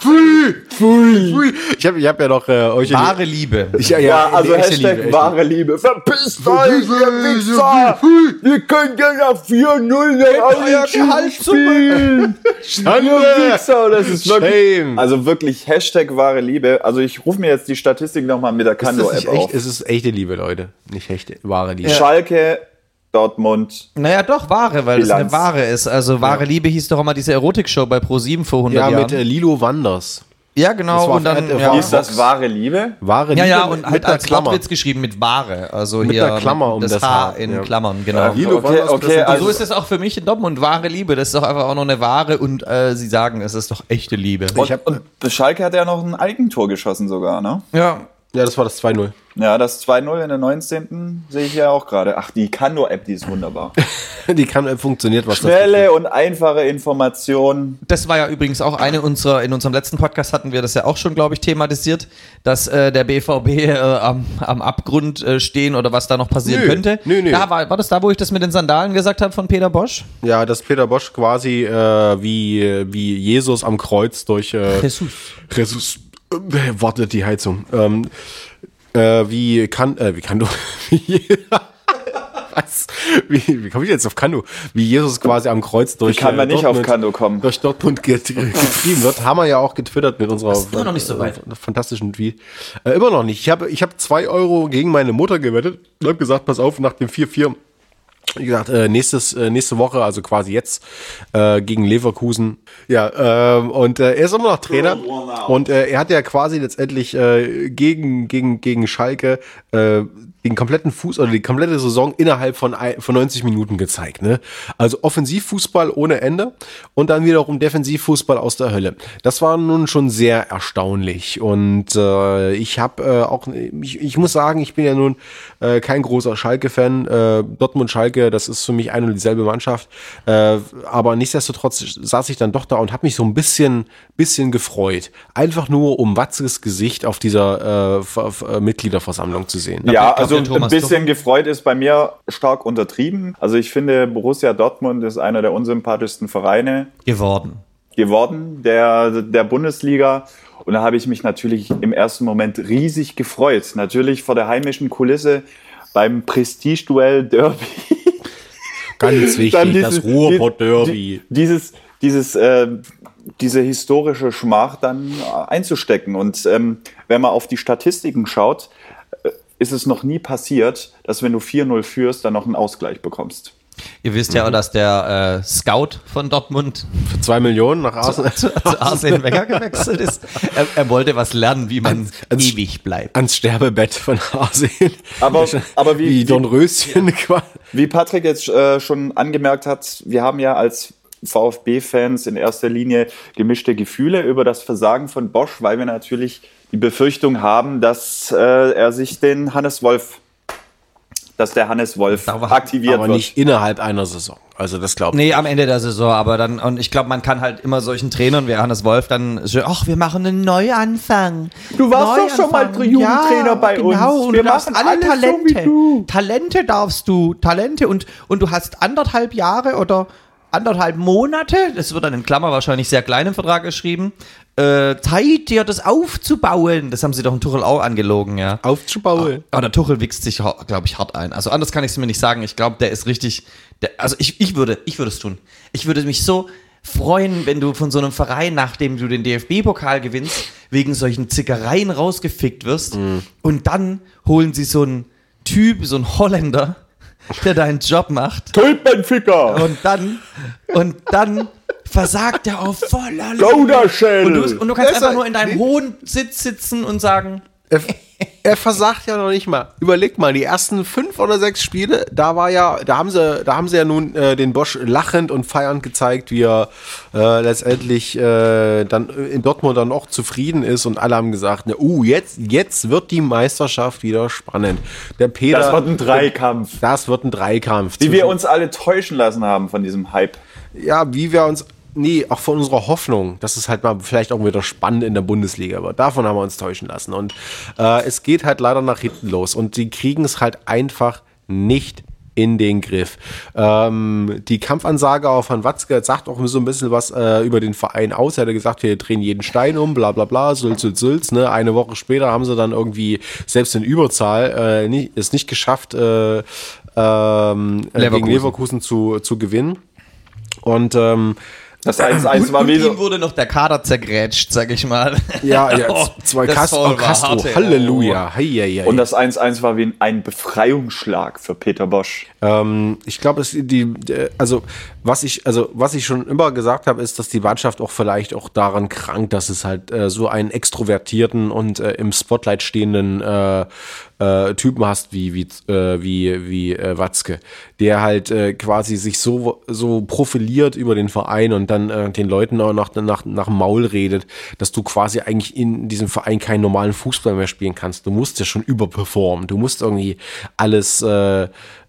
Pfui, pfui, pfui. Ich habe ich hab ja noch äh, euch Wahre Liebe. Ich, ja, Ja, also Hashtag Liebe, wahre Liebe. Verpisst euch, ihr Wichser! Wir können ja nach 4-0 nach euer Gehalt spielen! Schande. Ihr Wichser! Das ist wirklich... Shame. Also wirklich Hashtag wahre Liebe. Also ich rufe mir jetzt die Statistik nochmal mit der das Kando-App auf. es ist echte Liebe, Leute. Nicht echte, wahre Liebe. Schalke, Dortmund. Naja, doch, wahre, weil das Bilanz. eine wahre ist. Also, wahre Liebe hieß doch immer diese Erotikshow bei Pro7 vor 100 Ja, Jahren. mit äh, Lilo Wanders. ja, das genau. war Und dann, ja, Ist das wahre Liebe? Wahre ja, Liebe ja, mit- und mit halt als Wortwitz geschrieben mit wahre. Also Mit hier einer Klammer um das, das Haar Haar, in ja. Klammern, genau. Lilo Okay, okay, also- so ist es auch für mich in Dortmund wahre Liebe. Das ist doch einfach auch noch eine wahre und äh, sie sagen, es ist doch echte Liebe. Und, und Schalke hat ja noch ein Eigentor geschossen sogar, ne? ja, Ja, das war das 2-0. Ja, das 2-0 in der 19. sehe ich ja auch gerade. Ach, die Kando-App, die ist wunderbar. Die äh, funktioniert, was das Schnelle und einfache Informationen. Das war ja übrigens auch eine unserer, in unserem letzten Podcast hatten wir das ja auch schon, glaube ich, thematisiert, dass äh, der BVB äh, am, am Abgrund äh, stehen oder was da noch passieren Nö, könnte. nö, nö. Da war, war das da, wo ich das mit den Sandalen gesagt habe von Peter Bosch? Ja, dass Peter Bosch quasi äh, wie, wie Jesus am Kreuz durch äh, Jesus. Jesus wartet die Heizung. Ähm, äh, wie kann äh, wie kann du wie, was? Wie, wie komme ich jetzt auf Kando? Wie Jesus quasi am Kreuz durch Wie kann man äh, nicht auf Kando kommen? durch Dortmund get- getrieben wird, haben wir ja auch getwittert mit unserer immer noch nicht so weit. äh, fantastischen Tweet. Äh, immer noch nicht. Ich habe ich hab zwei Euro gegen meine Mutter gewettet und habe gesagt, pass auf, nach dem 4-4 wie gesagt, äh, nächstes, äh, nächste Woche, also quasi jetzt, äh, gegen Leverkusen. Ja, ähm, und äh, er ist immer noch Trainer. Und äh, er hat ja quasi letztendlich äh, gegen, gegen, gegen Schalke äh, den kompletten Fuß oder die komplette Saison innerhalb von, von 90 Minuten gezeigt. Ne? Also Offensivfußball ohne Ende und dann wiederum Defensivfußball aus der Hölle. Das war nun schon sehr erstaunlich. Und äh, ich habe äh, auch, ich, ich muss sagen, ich bin ja nun äh, kein großer Schalke-Fan. Äh, Dortmund-Schalke, das ist für mich eine und dieselbe Mannschaft. Äh, aber nichtsdestotrotz saß ich dann doch da und habe mich so ein bisschen, bisschen gefreut. Einfach nur, um Watzes Gesicht auf dieser äh, Ver- Ver- Mitgliederversammlung zu sehen. Ja, glaub, also ein bisschen gefreut ist bei mir stark untertrieben. Also ich finde, Borussia Dortmund ist einer der unsympathischsten Vereine geworden. geworden der, der Bundesliga. Und da habe ich mich natürlich im ersten Moment riesig gefreut. Natürlich vor der heimischen Kulisse beim Prestigeduell Derby. Ganz wichtig, Dann das Ruhrpott-Derby. die- Dieses, dieses, äh, diese historische Schmach dann einzustecken. Und ähm, wenn man auf die Statistiken schaut, ist es noch nie passiert, dass wenn du 4-0 führst, dann noch einen Ausgleich bekommst. Ihr wisst ja auch, dass der äh, Scout von Dortmund Für zwei Millionen nach Arsenal. zu, zu Arsene Wenger gewechselt ist. Er, er wollte was lernen, wie man ans- ewig bleibt. ans Sterbebett von Arsene. Aber- aber wie- wie wie- Dornröschen quasi. Wie Patrick jetzt äh, schon angemerkt hat, wir haben ja als VfB-Fans in erster Linie gemischte Gefühle über das Versagen von Bosch, weil wir natürlich die Befürchtung haben, dass äh, er sich den Hannes Wolf, dass der Hannes Wolf Aber- aktiviert Aber wird. nicht innerhalb einer Saison. Also das glaubt Nee, am Ende der Saison, aber dann, und ich glaube, man kann halt immer solchen Trainern wie Hannes Wolf dann so, ach, wir machen einen Neuanfang. Du warst doch schon mal Jugendtrainer bei uns. genau, Und Wir du darfst machen alle alles so wie Talente. du. Talente darfst du, Talente und, und du hast anderthalb Jahre oder anderthalb Monate, das wird dann in Klammer wahrscheinlich sehr klein im Vertrag geschrieben, Zeit, dir das aufzubauen. Das haben sie doch in Tuchel auch angelogen, ja. aufzubauen. Aber der Tuchel wichst sich, glaube ich, hart ein. Also anders kann ich es mir nicht sagen. Ich glaube, der ist richtig. Der, also ich, ich würde, ich würde es tun. Ich würde mich so freuen, wenn du von so einem Verein, nachdem du den DFB-Pokal gewinnst, wegen solchen Zickereien rausgefickt wirst. Und dann holen sie so einen Typ, so einen Holländer, der deinen Job macht. Tulpenficker! Und dann, und dann versagt er auf voller Gouda-Shell. Und du, und du kannst Das einfach ein- nur in deinem hohen Sitz sitzen und sagen, Er, er versagt ja noch nicht mal. Überleg mal, die ersten fünf oder sechs Spiele, da war ja, da haben sie, da haben sie ja nun äh, den Bosch lachend und feiernd gezeigt, wie er äh, letztendlich äh, dann in Dortmund dann auch zufrieden ist und alle haben gesagt, ne, uh, jetzt, jetzt wird die Meisterschaft wieder spannend. Der Peter, Das wird ein Dreikampf. Das wird ein Dreikampf. Wie wir uns alle täuschen lassen haben von diesem Hype. ja, wie wir uns, nee, auch von unserer Hoffnung, dass es halt mal vielleicht auch wieder spannend in der Bundesliga wird. Davon haben wir uns täuschen lassen. Und äh, es geht halt leider nach hinten los. Und die kriegen es halt einfach nicht in den Griff. Ähm, die Kampfansage auf Herrn Watzke sagt auch so ein bisschen was äh, über den Verein aus. Er hat gesagt, wir drehen jeden Stein um, bla bla bla, Sülz, Sülz, Sülz. Ne? Eine Woche später haben sie dann irgendwie selbst in Überzahl äh, nicht, es nicht geschafft, äh, ähm, äh, gegen Leverkusen. Leverkusen zu, zu gewinnen. Und ähm, Das 1-1 war und wie ihm wurde noch der Kader zergrätscht, sag ich mal. ja, ja, Oh, zwei das Castro, oh, Castro. Halleluja. Hei, hei, hei. Und das 1-1 war wie ein Befreiungsschlag für Peter Bosch. Ähm, ich glaube, es die, also was ich, also was ich schon immer gesagt habe, ist, dass die Mannschaft auch vielleicht auch daran krankt, dass es halt äh, so einen extrovertierten und äh, im Spotlight stehenden äh, äh, Typen hast wie wie äh, wie wie äh, Watzke, der halt quasi sich so so profiliert über den Verein und dann den Leuten auch nach nach nach Maul redet, dass du quasi eigentlich in diesem Verein keinen normalen Fußball mehr spielen kannst. Du musst ja schon überperformen. Du musst irgendwie alles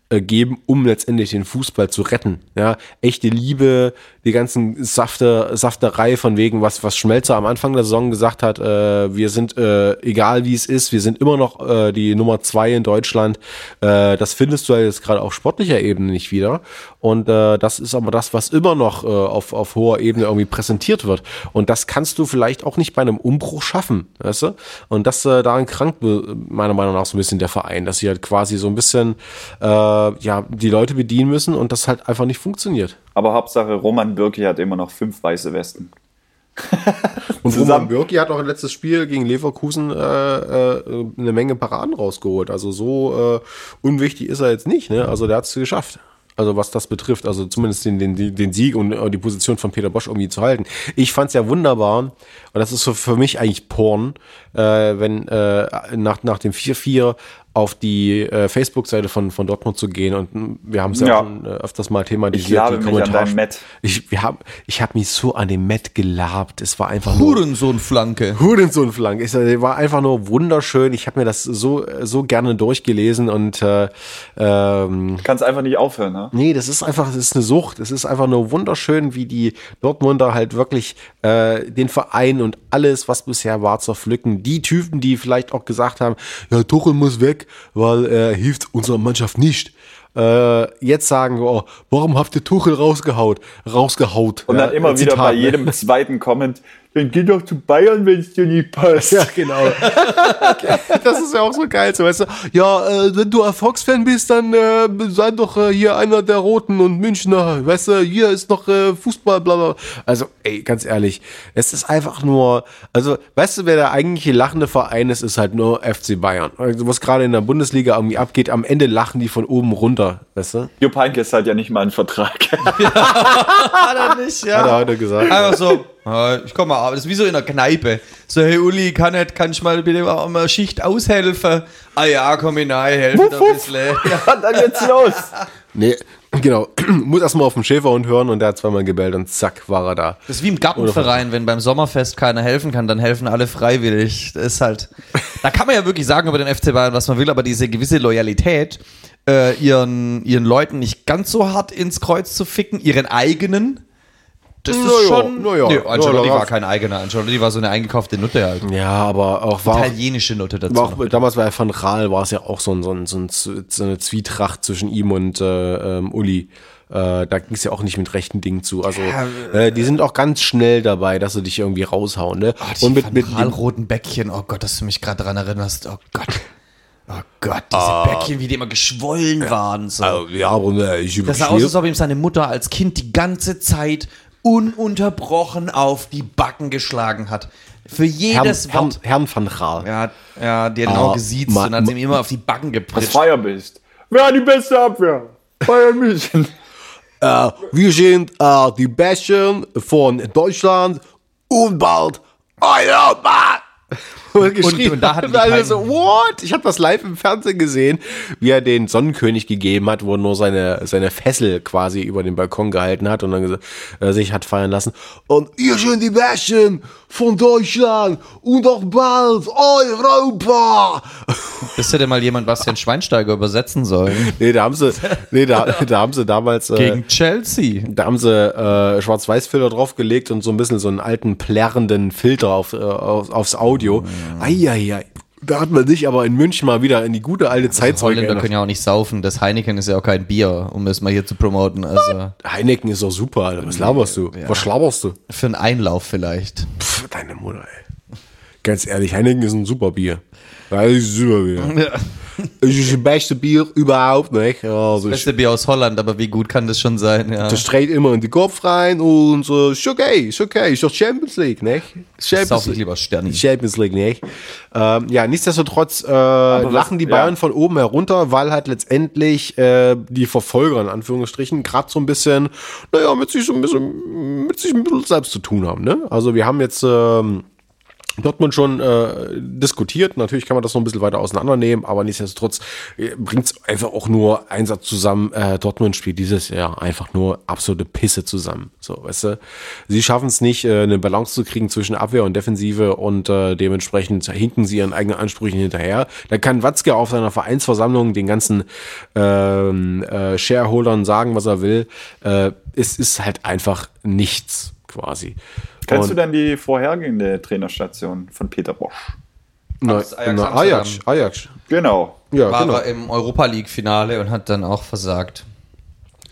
geben, um letztendlich den Fußball zu retten. Ja, echte Liebe, die ganzen Safter, Safterei von wegen, was, was Schmelzer am Anfang der Saison gesagt hat, äh, wir sind, äh, egal wie es ist, wir sind immer noch äh, die Nummer zwei in Deutschland. Äh, das findest du ja jetzt gerade auf sportlicher Ebene nicht wieder. Und äh, das ist aber das, was immer noch äh, auf, auf hoher Ebene irgendwie präsentiert wird. Und das kannst du vielleicht auch nicht bei einem Umbruch schaffen, weißt du? Und das äh, daran krankt äh, meiner Meinung nach so ein bisschen der Verein, dass sie halt quasi so ein bisschen äh, ja die Leute bedienen müssen und das halt einfach nicht funktioniert. Aber Hauptsache Roman Birki hat immer noch fünf weiße Westen. Und Roman Birki hat auch im letztes Spiel gegen Leverkusen äh, äh, eine Menge Paraden rausgeholt. Also so äh, unwichtig ist er jetzt nicht. Ne? Also der hat es geschafft. Also was das betrifft, also zumindest den, den, den Sieg und äh, die Position von Peter Bosch irgendwie zu halten. Ich fand's ja wunderbar, und das ist so für mich eigentlich Porn, äh, wenn äh, nach, nach dem 4-4 auf die äh, Facebook-Seite von, von Dortmund zu gehen und mh, wir haben es ja, Ja. schon äh, öfters mal thematisiert. Ich die mich an deinem Matt. Ich, wir haben, ich habe mich so an dem Matt gelabt. Es war einfach Hurensohn-Flanke. Hurensohn-Flank. Es äh, war einfach nur wunderschön. Ich habe mir das so so gerne durchgelesen und äh, ähm, Kannst einfach nicht aufhören, ne? Nee, das ist einfach, das ist eine Sucht. Es ist einfach nur wunderschön, wie die Dortmunder halt wirklich äh, den Verein und alles, was bisher war, zerpflücken. Die Typen, die vielleicht auch gesagt haben, ja, Tuchel muss weg, weil er hilft unserer Mannschaft nicht. Äh, jetzt sagen, oh, warum habt ihr Tuchel rausgehaut? Rausgehaut. Und dann Ja, immer wieder Zitat, bei ne? jedem zweiten Comment, dann geh doch zu Bayern, wenn es dir nicht passt. Ja, genau. das ist ja auch so geil, so weißt du. Ja, äh, wenn du Erfolgsfan bist, dann äh, sei doch äh, hier einer der Roten und Münchner. Weißt du, hier ist noch äh, Fußball, bla bla. Also, ey, ganz ehrlich, es ist einfach nur, also, weißt du, wer der eigentliche lachende Verein ist, ist halt nur FC Bayern. Also, was gerade in der Bundesliga irgendwie abgeht, am Ende lachen die von oben runter, weißt du? Jupp Heynckes hat ja nicht mal einen Vertrag. Hat er nicht, ja. Hat er heute gesagt. Einfach so, ich komme mal, das ist wie so in der Kneipe. So, hey Uli, kann nicht, kann ich mal bitte mal eine Schicht aushelfen? Ah ja, komm hinein, helf mir ein bisschen. Ja. dann geht's los. Nee, genau. Muss erstmal auf den Schäferhund hören und der hat zweimal gebellt und zack, war er da. Das ist wie im Gartenverein, wenn beim Sommerfest keiner helfen kann, dann helfen alle freiwillig. Das ist halt, da kann man ja wirklich sagen über den FC Bayern, was man will, aber diese gewisse Loyalität, äh, ihren, ihren Leuten nicht ganz so hart ins Kreuz zu ficken, ihren eigenen, das ist Na ja, schon. na ja. Nee, Ja, Ancelotti war kein eigener, Ancelotti war so eine eingekaufte Nutte halt. Ja, aber auch war Italienische Nutte dazu. War auch, damals bei Van Raal war es ja auch so, ein, so, ein, so, ein, so eine Zwietracht zwischen ihm und äh, ähm, Uli. Äh, da ging es ja auch nicht mit rechten Dingen zu. Also äh, die sind auch ganz schnell dabei, dass sie dich irgendwie raushauen. Ne? Die und mit, mit roten Bäckchen, oh Gott, dass du mich gerade daran erinnerst. Oh Gott. Oh Gott, diese Bäckchen, wie die immer geschwollen waren. So. Oh, ja, aber ne, ich Das sah aus, als ob ihm seine Mutter als Kind die ganze Zeit ununterbrochen auf die Backen geschlagen hat. Für Herrn, jedes Herrn, Wort. Herrn van Raal. Ja, ja, die hat ihn auch Ah, gesiezt und hat ihm immer auf die Backen gepritscht. Feier bist. Wer hat die beste Abwehr? Bayern München. Äh, wir sind äh, die Besten von Deutschland und bald Europa. Und, geschrien. und da hatten die alle so, what? Ich habe das live im Fernsehen gesehen, wie er den Sonnenkönig gegeben hat, wo er nur seine, seine Fessel quasi über den Balkon gehalten hat und dann gesagt, äh, sich hat feiern lassen. Und ihr sind die Besten von Deutschland und auch bald Europa. Das hätte mal jemand Bastian Schweinsteiger übersetzen sollen. Nee, da haben sie, nee, da, da haben sie damals, äh, Gegen Chelsea. Da haben sie äh, Schwarz-Weiß-Filter draufgelegt und so ein bisschen so einen alten plärrenden Filter auf, äh, auf, aufs Audio. Eieiei. Da hat man sich aber in München mal wieder in die gute alte Zeit Holländer können ja auch nicht saufen. Das Heineken ist ja auch kein Bier, um es mal hier zu promoten. Also Heineken ist doch super, Alter. Was laberst du? Was schlaberst du? für einen Einlauf vielleicht. Pff, deine Mutter, ey. Ganz ehrlich, Heineken ist ein super Bier. Ja, das ist super Bier. Das ist das beste Bier überhaupt, nicht? Also, ich, Beste Bier aus Holland, aber wie gut kann das schon sein? Ja. das straight immer in den Kopf rein und äh, ist okay, ist okay. Ist doch Champions League, nicht? Champions Sauf ich lieber Sterni. Champions League nicht. Ähm, ja, nichtsdestotrotz äh, lachen die ja. Bayern von oben herunter, weil halt letztendlich äh, die Verfolger in Anführungsstrichen gerade so ein bisschen, naja, mit sich so ein bisschen, mit sich ein bisschen selbst zu tun haben. Ne? Also wir haben jetzt ähm, Dortmund schon äh, diskutiert. Natürlich kann man das noch ein bisschen weiter auseinandernehmen, aber nichtsdestotrotz bringt es einfach auch nur ein Satz zusammen. Äh, Dortmund spielt dieses Jahr einfach nur absolute Pisse zusammen. So, weißt du? Sie schaffen es nicht, äh, eine Balance zu kriegen zwischen Abwehr und Defensive und äh, dementsprechend hinken sie ihren eigenen Ansprüchen hinterher. Da kann Watzke auf seiner Vereinsversammlung den ganzen ähm, äh, Shareholdern sagen, was er will. Äh, es ist halt einfach nichts quasi. Kennst Und- du denn die vorhergehende Trainerstation von Peter Bosch? Na, Ajax na. Ajax, Ajax. Genau. Ja, War genau. er im Europa League-Finale und hat dann auch versagt.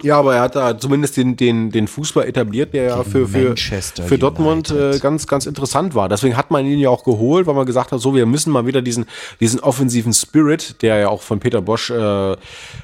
Ja, aber er hat da zumindest den, den, den Fußball etabliert, der ja für, für, Manchester für Dortmund äh, ganz, ganz interessant war. Deswegen hat man ihn ja auch geholt, weil man gesagt hat, so, wir müssen mal wieder diesen, diesen offensiven Spirit, der ja auch von Peter Bosch, äh,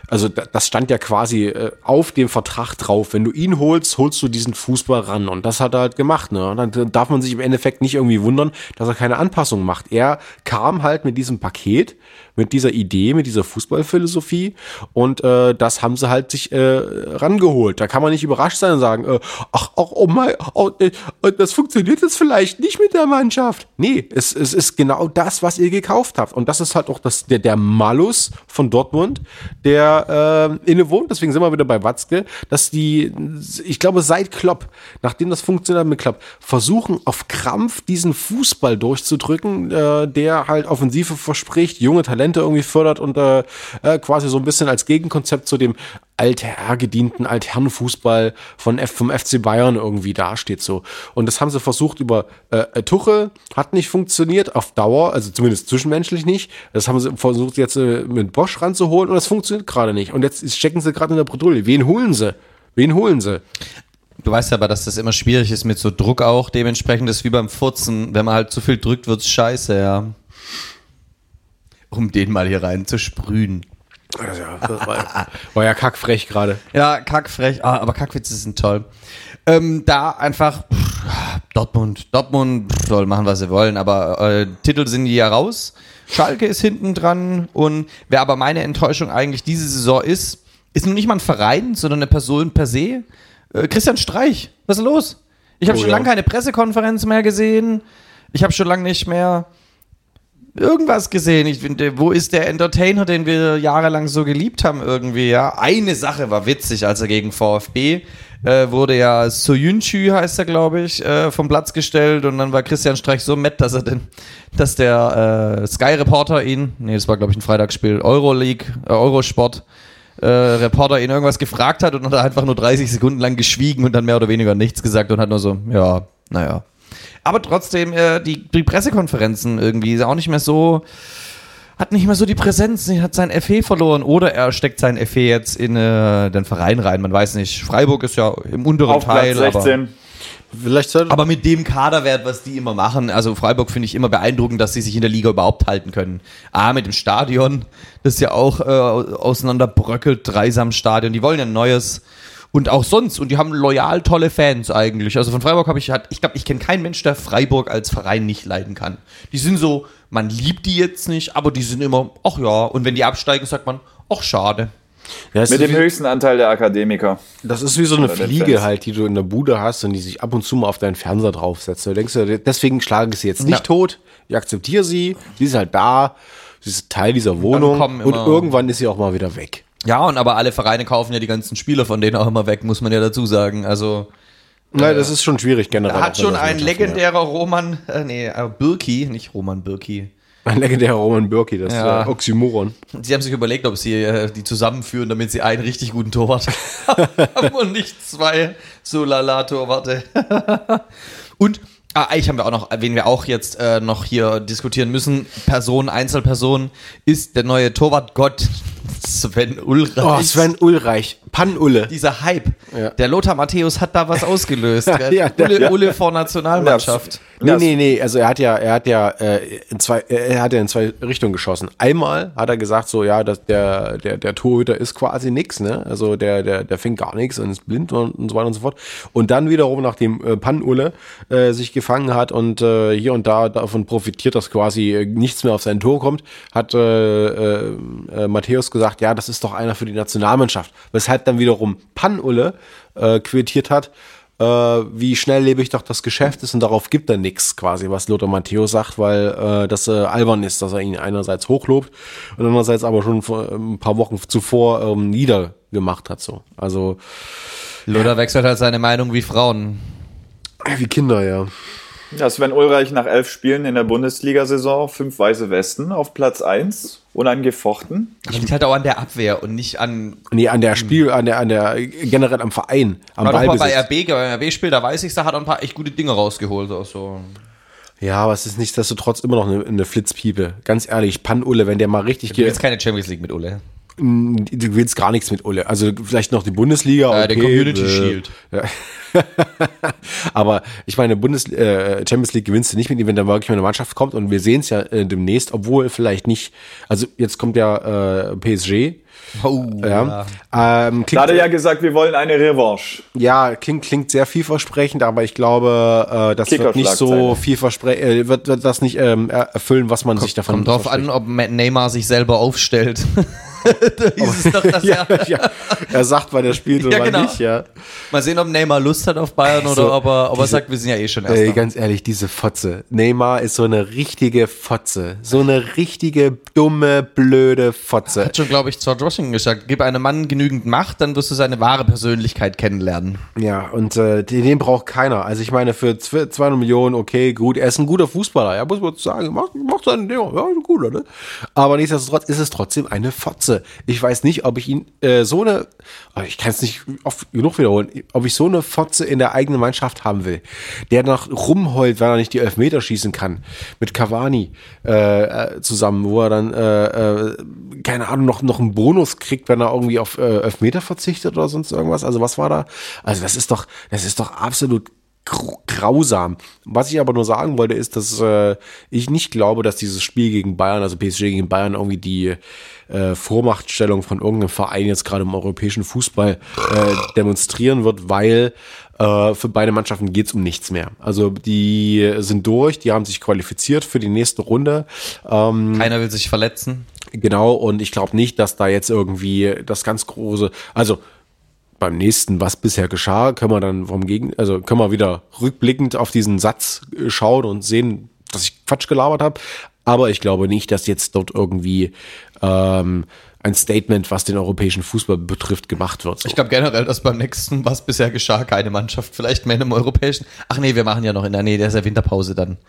also da- das stand ja quasi äh, auf dem Vertrag drauf. Wenn du ihn holst, holst du diesen Fußball ran. Und das hat er halt gemacht. Ne? Und dann darf man sich im Endeffekt nicht irgendwie wundern, dass er keine Anpassung macht. Er kam halt mit diesem Paket, mit dieser Idee, mit dieser Fußballphilosophie und äh, das haben sie halt sich äh, rangeholt. Da kann man nicht überrascht sein und sagen, äh, ach, ach, oh mein, oh, äh, das funktioniert jetzt vielleicht nicht mit der Mannschaft. Nee, es, es ist genau das, was ihr gekauft habt. Und das ist halt auch das, der, der Malus von Dortmund, der äh, inne wohnt. Deswegen sind wir wieder bei Watzke, dass die, ich glaube, seit Klopp, nachdem das funktioniert mit Klopp, versuchen auf Krampf diesen Fußball durchzudrücken, äh, der halt Offensive verspricht, junge Talente irgendwie fördert und äh, äh, quasi so ein bisschen als Gegenkonzept zu dem althergedienten Altherrenfußball von F vom FC Bayern irgendwie dasteht so. Und das haben sie versucht über äh, Tuchel, hat nicht funktioniert auf Dauer, also zumindest zwischenmenschlich nicht. Das haben sie versucht jetzt äh, mit Bosch ranzuholen und das funktioniert gerade nicht. Und jetzt stecken sie gerade in der Bredouille. Wen holen sie? Wen holen sie? Du weißt aber, dass das immer schwierig ist mit so Druck auch. Dementsprechend ist wie beim Furzen. Wenn man halt zu viel drückt, wird's scheiße, ja. Um den mal hier rein zu sprühen. Das, war, war, ja kackfrech gerade. Ja, kackfrech. Ah, aber Kackwitze sind toll. Ähm, da einfach pff, Dortmund. Dortmund pff, soll machen, was sie wollen, aber äh, Titel sind die ja raus. Schalke ist hinten dran und wer aber meine Enttäuschung eigentlich diese Saison ist, ist nun nicht mal ein Verein, sondern eine Person per se. Äh, Christian Streich, was ist los? Ich habe Oh, schon ja. lange keine Pressekonferenz mehr gesehen. Ich habe schon lange nicht mehr irgendwas gesehen. Ich finde, wo ist der Entertainer, den wir jahrelang so geliebt haben irgendwie? Ja, eine Sache war witzig, als er gegen VfB äh, wurde ja Soyuncu heißt er, glaube ich, äh, vom Platz gestellt und dann war Christian Streich so matt, dass er den, dass der äh, Sky Reporter ihn, nee, das war glaube ich ein Freitagsspiel, Euroleague, äh, Eurosport. Äh, Reporter ihn irgendwas gefragt hat und hat einfach nur 30 Sekunden lang geschwiegen und dann mehr oder weniger nichts gesagt und hat nur so, ja, naja. Aber trotzdem, äh, die, die Pressekonferenzen irgendwie ist auch nicht mehr so, hat nicht mehr so die Präsenz, hat sein FE verloren oder er steckt sein FE jetzt in äh, den Verein rein, man weiß nicht. Freiburg ist ja im unteren Auf Teil, Platz aber, 16. Vielleicht sollte, aber mit dem Kaderwert, was die immer machen, also Freiburg finde ich immer beeindruckend, dass sie sich in der Liga überhaupt halten können. A, mit dem Stadion, das ja auch äh, auseinanderbröckelt, Dreisamstadion, die wollen ja ein neues und auch sonst und die haben loyal tolle Fans eigentlich. Also von Freiburg habe ich halt, ich glaube, ich kenne keinen Mensch, der Freiburg als Verein nicht leiden kann. Die sind so, man liebt die jetzt nicht, aber die sind immer, ach ja, und wenn die absteigen, sagt man, ach schade. ja, Mit dem wie, höchsten Anteil der Akademiker. das ist wie so eine Fliege halt, die du in der Bude hast und die sich ab und zu mal auf deinen Fernseher draufsetzt. Du denkst, dir, deswegen schlage ich sie jetzt nicht Ja. tot. Ich akzeptiere sie. Sie ist halt da. Sie ist Teil dieser Wohnung. Und irgendwann ist sie auch mal wieder weg. Ja, und aber alle Vereine kaufen ja die ganzen Spieler von denen auch immer weg, muss man ja dazu sagen. Also Nein, das ist schon schwierig generell. hat auch schon ein legendärer Roman, äh, nee, äh, Birki, nicht Roman Birki. Ein legendärer Roman Birki, das Ja. äh, Oxymoron. Sie haben sich überlegt, ob sie äh, die zusammenführen, damit sie einen richtig guten Torwart haben und nicht zwei so lala Torwarte. und ah, eigentlich haben wir auch noch, wen wir auch jetzt äh, noch hier diskutieren müssen, Person, Einzelperson, ist der neue Torwartgott Sven Ulreich. Oh, Sven Ulreich. Pan-Ulle. Dieser Hype. Ja. Der Lothar Matthäus hat da was ausgelöst. Ja, der- Ulle, ja. Ulle vor Nationalmannschaft. Nee, Ja, nee, nee, also er hat ja, er hat ja äh, in zwei, er hat ja in zwei Richtungen geschossen. Einmal hat er gesagt, so ja, dass der, der, der Torhüter ist quasi nix, ne? Also der, der, der fängt gar nichts und ist blind und, und so weiter und so fort. Und dann wiederum, nachdem äh, Pan-Ulle äh, sich gefangen hat und äh, hier und da davon profitiert, dass quasi äh, nichts mehr auf sein Tor kommt, hat äh, äh, äh, Matthäus gesagt, ja, das ist doch einer für die Nationalmannschaft. Weshalb dann wiederum Pan-Ulle äh, quittiert hat, äh, wie schnell lebe ich doch das Geschäft ist und darauf gibt er nichts quasi, was Lothar Matthäus sagt, weil äh, das äh, albern ist, dass er ihn einerseits hochlobt und andererseits aber schon vor, ein paar Wochen zuvor ähm, niedergemacht hat so. Also Lothar wechselt halt seine Meinung wie Frauen. wie Kinder, ja. Ja, Sven Ulreich nach elf Spielen in der Bundesliga-Saison, fünf weiße Westen auf Platz 1, unangefochten. Das liegt halt auch an der Abwehr und nicht an. Nee, an der Spiel, an der, an der, generell am Verein, am War doch mal bei. RB, beim RB-Spiel, da weiß ich, da hat er ein paar echt gute Dinge rausgeholt. Auch so. Ja, aber es ist nichtsdestotrotz immer noch eine, eine Flitzpiepe. Ganz ehrlich, Pan-Ulle, wenn der mal richtig Du geht, willst keine Champions League mit Ulle. Du willst gar nichts mit Ulle. Also vielleicht noch die Bundesliga. Äh, den Community äh, Shield. Ja. Aber ich meine, Bundes äh, Champions League gewinnst du nicht mit ihm, wenn da wirklich mal eine Mannschaft kommt. Und wir sehen es ja äh, demnächst, obwohl vielleicht nicht. Also jetzt kommt ja äh, PSG. Oh, Ja. Ähm, Da klingt, hat er ja gesagt, wir wollen eine Revanche. ja, klingt, klingt sehr vielversprechend, aber ich glaube, äh, das wird nicht so vielversprechend, äh, wird, wird das nicht ähm, er- erfüllen, was man sich davon Kommt drauf an, ob Neymar sich selber aufstellt. da hieß es doch, dass ja, er, ja, er sagt, wann er spielt oder Ja, genau. nicht, ja. mal sehen, ob Neymar Lust hat auf Bayern Also, oder ob er, ob er diese- sagt, wir sind ja eh schon Ey, Erster. ganz ehrlich, diese Fotze. Neymar ist so eine richtige Fotze. So eine richtige, dumme, blöde Fotze. Hat schon, glaube ich, George Washington gesagt, gib einem Mann genügend Macht, dann wirst du seine wahre Persönlichkeit kennenlernen. Ja, und äh, den, braucht keiner. Also ich meine, für zw- 200 Millionen, okay, gut, er ist ein guter Fußballer, ja, muss man sagen, macht, macht seine Dinge, ja, guter, ne? Aber nichtsdestotrotz ist es trotzdem eine Fotze. Ich weiß nicht, ob ich ihn äh, so eine, aber ich kann es nicht oft genug wiederholen, ob ich so eine Fotze in der eigenen Mannschaft haben will, der noch rumheult, weil er nicht die Elfmeter schießen kann, mit Cavani äh, äh, zusammen, wo er dann, äh, äh, keine Ahnung, noch, noch einen Bonus kriegt, wenn er irgendwie auf äh, Elfmeter verzichtet oder sonst irgendwas. Also was war da? Also das ist doch, das ist doch absolut grausam. Was ich aber nur sagen wollte, ist, dass äh, ich nicht glaube, dass dieses Spiel gegen Bayern, also PSG gegen Bayern, irgendwie die äh, Vormachtstellung von irgendeinem Verein jetzt gerade im europäischen Fußball äh, demonstrieren wird, weil äh, für beide Mannschaften geht's um nichts mehr. Also die sind durch, die haben sich qualifiziert für die nächste Runde. Ähm, Keiner will sich verletzen. Genau, und ich glaube nicht, dass da jetzt irgendwie das ganz große, also beim nächsten, was bisher geschah, können wir dann vom Gegen, also können wir wieder rückblickend auf diesen Satz äh, schauen und sehen, dass ich Quatsch gelabert habe. Aber ich glaube nicht, dass jetzt dort irgendwie ähm, ein Statement, was den europäischen Fußball betrifft, gemacht wird. So. Ich glaube generell, dass beim nächsten, was bisher geschah, keine Mannschaft vielleicht mehr einem europäischen. Ach nee, wir machen ja noch in der Nähe, der ist ja Winterpause dann.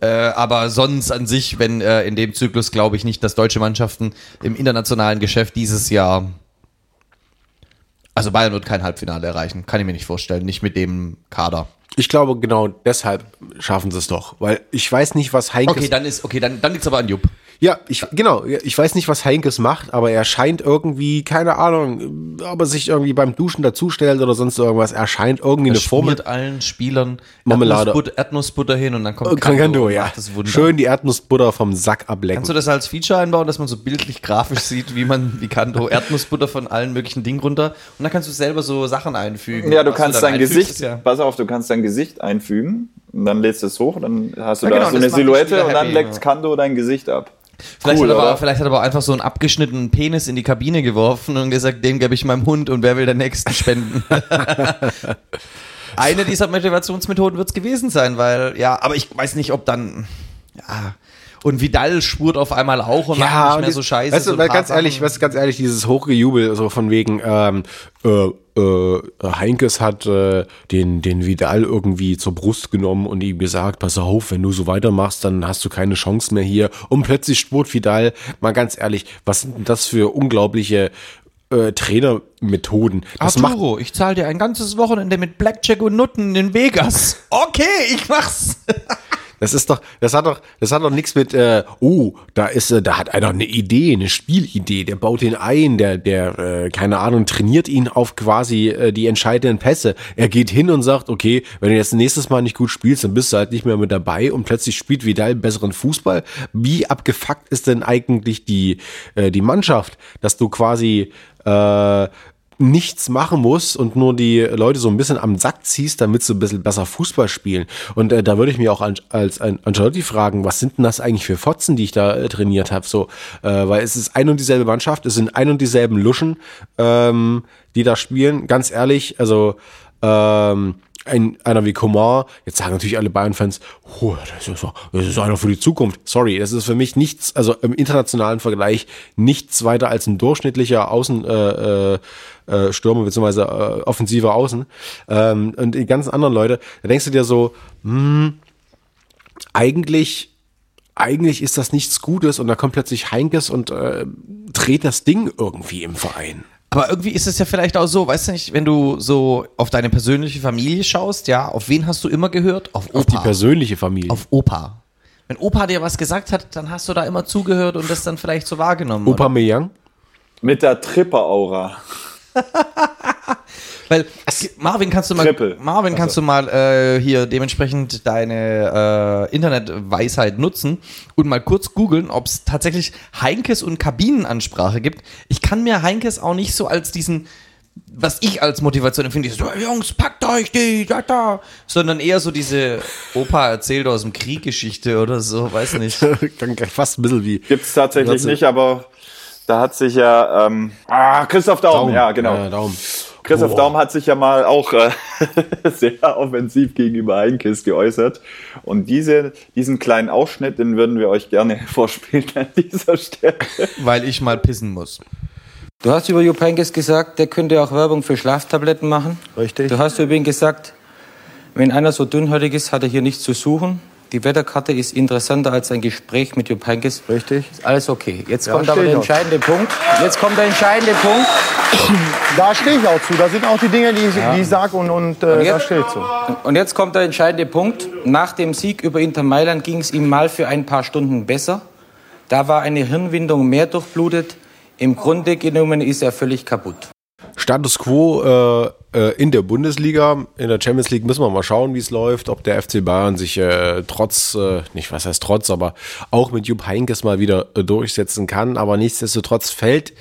Äh, aber sonst an sich, wenn äh, in dem Zyklus glaube ich nicht, dass deutsche Mannschaften im internationalen Geschäft dieses Jahr. Also Bayern wird kein Halbfinale erreichen, kann ich mir nicht vorstellen, nicht mit dem Kader. Ich glaube, genau deshalb schaffen sie es doch, weil ich weiß nicht, was Heinkes Okay, dann ist okay, dann dann liegt's aber an Jupp. Ja, ich, genau. Ich weiß nicht, was Heinkes macht, aber er scheint irgendwie, keine Ahnung, ob er sich irgendwie beim Duschen dazustellt oder sonst irgendwas. Er scheint irgendwie eine Er Formel. schmiert allen Spielern Marmelade. Erdnussbutter, Erdnussbutter hin und dann kommt Kangando, und ja. Schön die Erdnussbutter vom Sack ablecken. Kannst du das als Feature einbauen, dass man so bildlich grafisch sieht, wie man, wie Kanto Erdnussbutter von allen möglichen Dingen runter und dann kannst du selber so Sachen einfügen. Ja, du kannst dann dein Gesicht, Ja, pass auf, du kannst dein Gesicht einfügen und dann lädst du es hoch, dann hast du Ja, da genau, so das eine Silhouette und dann leckt. Kando dein Gesicht ab. Vielleicht, Cool, hat er aber, vielleicht hat er aber einfach so einen abgeschnittenen Penis in die Kabine geworfen und gesagt, den gebe ich meinem Hund und wer will den nächsten spenden. Eine dieser Motivationsmethoden wird es gewesen sein, weil, ja, aber ich weiß nicht, ob dann, ja, und Vidal spurt auf einmal auch und macht nicht mehr so scheiße. Weißt du, so ganz ehrlich, weißt du, ganz ehrlich, dieses Hochgejubel, so von wegen, ähm, äh, äh, Heinkes hat äh, den, den Vidal irgendwie zur Brust genommen und ihm gesagt, pass auf, wenn du so weitermachst, dann hast du keine Chance mehr hier. Und plötzlich spurt Vidal, mal ganz ehrlich, was sind denn das für unglaubliche äh, Trainermethoden? Das Arturo, ich zahle dir ein ganzes Wochenende mit Blackjack und Nutten in Vegas. Okay, ich mach's. Das ist doch, das hat doch, das hat doch nichts mit, äh, oh, da ist, äh, da hat einer eine Idee, eine Spielidee, der baut ihn ein, der, der, äh, keine Ahnung, trainiert ihn auf quasi äh, die entscheidenden Pässe. Er geht hin und sagt, okay, wenn du jetzt nächstes Mal nicht gut spielst, dann bist du halt nicht mehr mit dabei und plötzlich spielt Vidal besseren Fußball. Wie abgefuckt ist denn eigentlich die, äh, die Mannschaft, dass du quasi, äh, nichts machen musst und nur die Leute so ein bisschen am Sack ziehst, damit sie ein bisschen besser Fußball spielen. Und äh, da würde ich mir auch an, als ein Ancelotti fragen, was sind denn das eigentlich für Fotzen, die ich da äh, trainiert habe? So, äh, weil es ist ein und dieselbe Mannschaft, es sind ein und dieselben Luschen, ähm, die da spielen. Ganz ehrlich, also ähm, ein, einer wie Komar, jetzt sagen natürlich alle Bayern-Fans, oh, das, ist, das ist einer für die Zukunft. Sorry, das ist für mich nichts, also im internationalen Vergleich nichts weiter als ein durchschnittlicher Außen, äh, äh, äh, Stürmer bzw. Äh, offensiver Außen. Ähm, und die ganzen anderen Leute, da denkst du dir so, hm, eigentlich, eigentlich ist das nichts Gutes und da kommt plötzlich Heinkes und äh, dreht das Ding irgendwie im Verein. Aber irgendwie ist es ja vielleicht auch so, weißt du nicht, wenn du so auf deine persönliche Familie schaust, ja, auf wen hast du immer gehört? Auf Opa. Auf die persönliche Familie. Auf Opa. Wenn Opa dir was gesagt hat, dann hast du da immer zugehört und das dann vielleicht so wahrgenommen. Opa? Meyang? Mit der Tripper-Aura. Weil Marvin kannst du mal Triple. Marvin kannst du mal äh, hier dementsprechend deine äh, Internetweisheit nutzen und mal kurz googeln, ob es tatsächlich Heinkes und Kabinenansprache gibt. Ich kann mir Heinkes auch nicht so als diesen was ich als Motivation empfinde, ist so, Jungs, packt euch die, da, da, sondern eher so diese Opa erzählt aus dem Krieg Geschichte oder so, weiß nicht. Fast ein bisschen wie. Gibt's tatsächlich nicht, aber da hat sich ja ähm, ah, Christoph Daum, ja genau. Ja, Daumen. Christoph Oh. Daum hat sich ja mal auch äh, sehr offensiv gegenüber Heinkes geäußert. Und diese, diesen kleinen Ausschnitt, den würden wir euch gerne vorspielen an dieser Stelle. Weil ich mal pissen muss. Du hast über Jupp Heynckes gesagt, der könnte auch Werbung für Schlaftabletten machen. Richtig. Du hast über ihn gesagt, wenn einer so dünnhäutig ist, hat er hier nichts zu suchen. Die Wetterkarte ist interessanter als ein Gespräch mit Jupp Heynckes. Richtig. Ist alles okay. Jetzt Ja, kommt aber der entscheidende Punkt. Jetzt kommt der entscheidende Punkt. Da stehe ich auch zu. Da sind auch die Dinge, die ich, die ich sage und, und, äh, Und da jetzt- stehe ich zu. Und jetzt kommt der entscheidende Punkt. Nach dem Sieg über Inter Mailand ging es ihm mal für ein paar Stunden besser. Da war eine Hirnwindung mehr durchblutet. Im Grunde genommen ist er völlig kaputt. Status quo äh, äh, in der Bundesliga. In der Champions League müssen wir mal schauen, wie es läuft, ob der FC Bayern sich äh, trotz, äh, nicht was heißt trotz, aber auch mit Jupp Heynckes mal wieder äh, durchsetzen kann. Aber nichtsdestotrotz fällt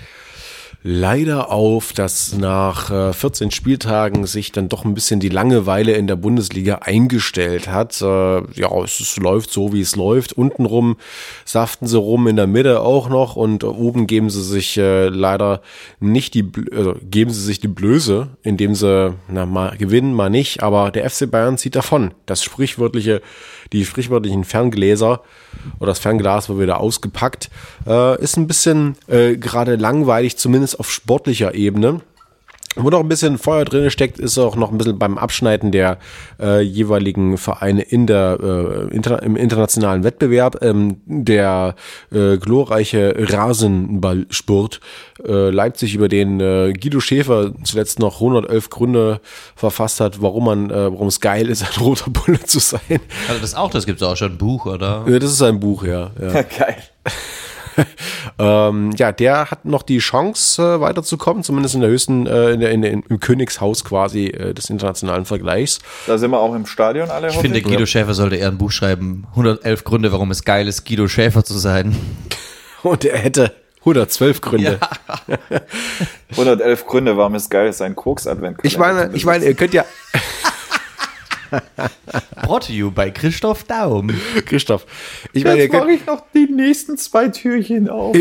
leider auf, dass nach äh, 14 Spieltagen sich dann doch ein bisschen die Langeweile in der Bundesliga eingestellt hat. Äh, ja, es, läuft so, wie es läuft. Untenrum saften sie rum, in der Mitte auch noch und oben geben sie sich äh, leider nicht die, also geben sie sich die Blöße, indem sie na, mal gewinnen, mal nicht. Aber der FC Bayern zieht davon. Das sprichwörtliche, die sprichwörtlichen Ferngläser oder das Fernglas wird wieder ausgepackt. Äh, ist ein bisschen äh, gerade langweilig, zumindest auf sportlicher Ebene. Wo noch ein bisschen Feuer drin steckt, ist auch noch ein bisschen beim Abschneiden der äh, jeweiligen Vereine in der, äh, inter, im internationalen Wettbewerb. Ähm, der äh, glorreiche Rasenballsport äh, Leipzig, über den äh, Guido Schäfer zuletzt noch 111 Gründe verfasst hat, warum man, äh, warum es geil ist, ein roter Bulle zu sein. Also das auch, das gibt es auch schon ein Buch, oder? Ja, Das ist ein Buch, ja. ja. Geil. ähm, ja, der hat noch die Chance, äh, weiterzukommen, zumindest in der höchsten, äh, in der, in der, im Königshaus quasi äh, des internationalen Vergleichs. Da sind wir auch im Stadion alle. Ich finde, Guido Schäfer sollte eher ein Buch schreiben. 111 Gründe, warum es geil ist, Guido Schäfer zu sein. Und er hätte 112 Gründe. 111 Gründe, warum es geil ist, ein Koks-Advent. Ich meine, ich meine, ihr könnt ja, Brought to you bei Christoph Daum. Christoph, ich meine, Jetzt mache ich noch die nächsten zwei Türchen auf.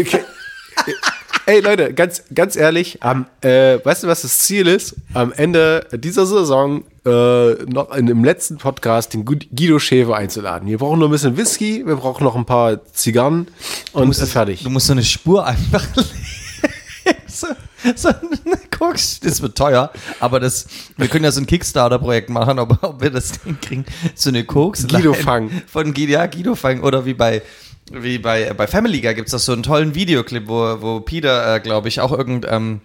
Ey Leute, ganz, ganz ehrlich, am, äh, weißt du, was das Ziel ist? Am Ende dieser Saison äh, noch in dem letzten Podcast den Gu- Guido Schäfer einzuladen. Wir brauchen nur ein bisschen Whisky, wir brauchen noch ein paar Zigarren und ist fertig. Du musst so eine Spur einfach legen. So, so eine Koks, das wird teuer, aber das, wir können ja so ein Kickstarter-Projekt machen, ob, ob wir das hinkriegen. So eine Koks. Guido Fang. Von Guido, ja, Guido Fang. Oder wie bei, wie bei, bei Family Guy gibt es doch so einen tollen Videoclip, wo, wo Peter, äh, glaube ich, auch irgendein, ähm,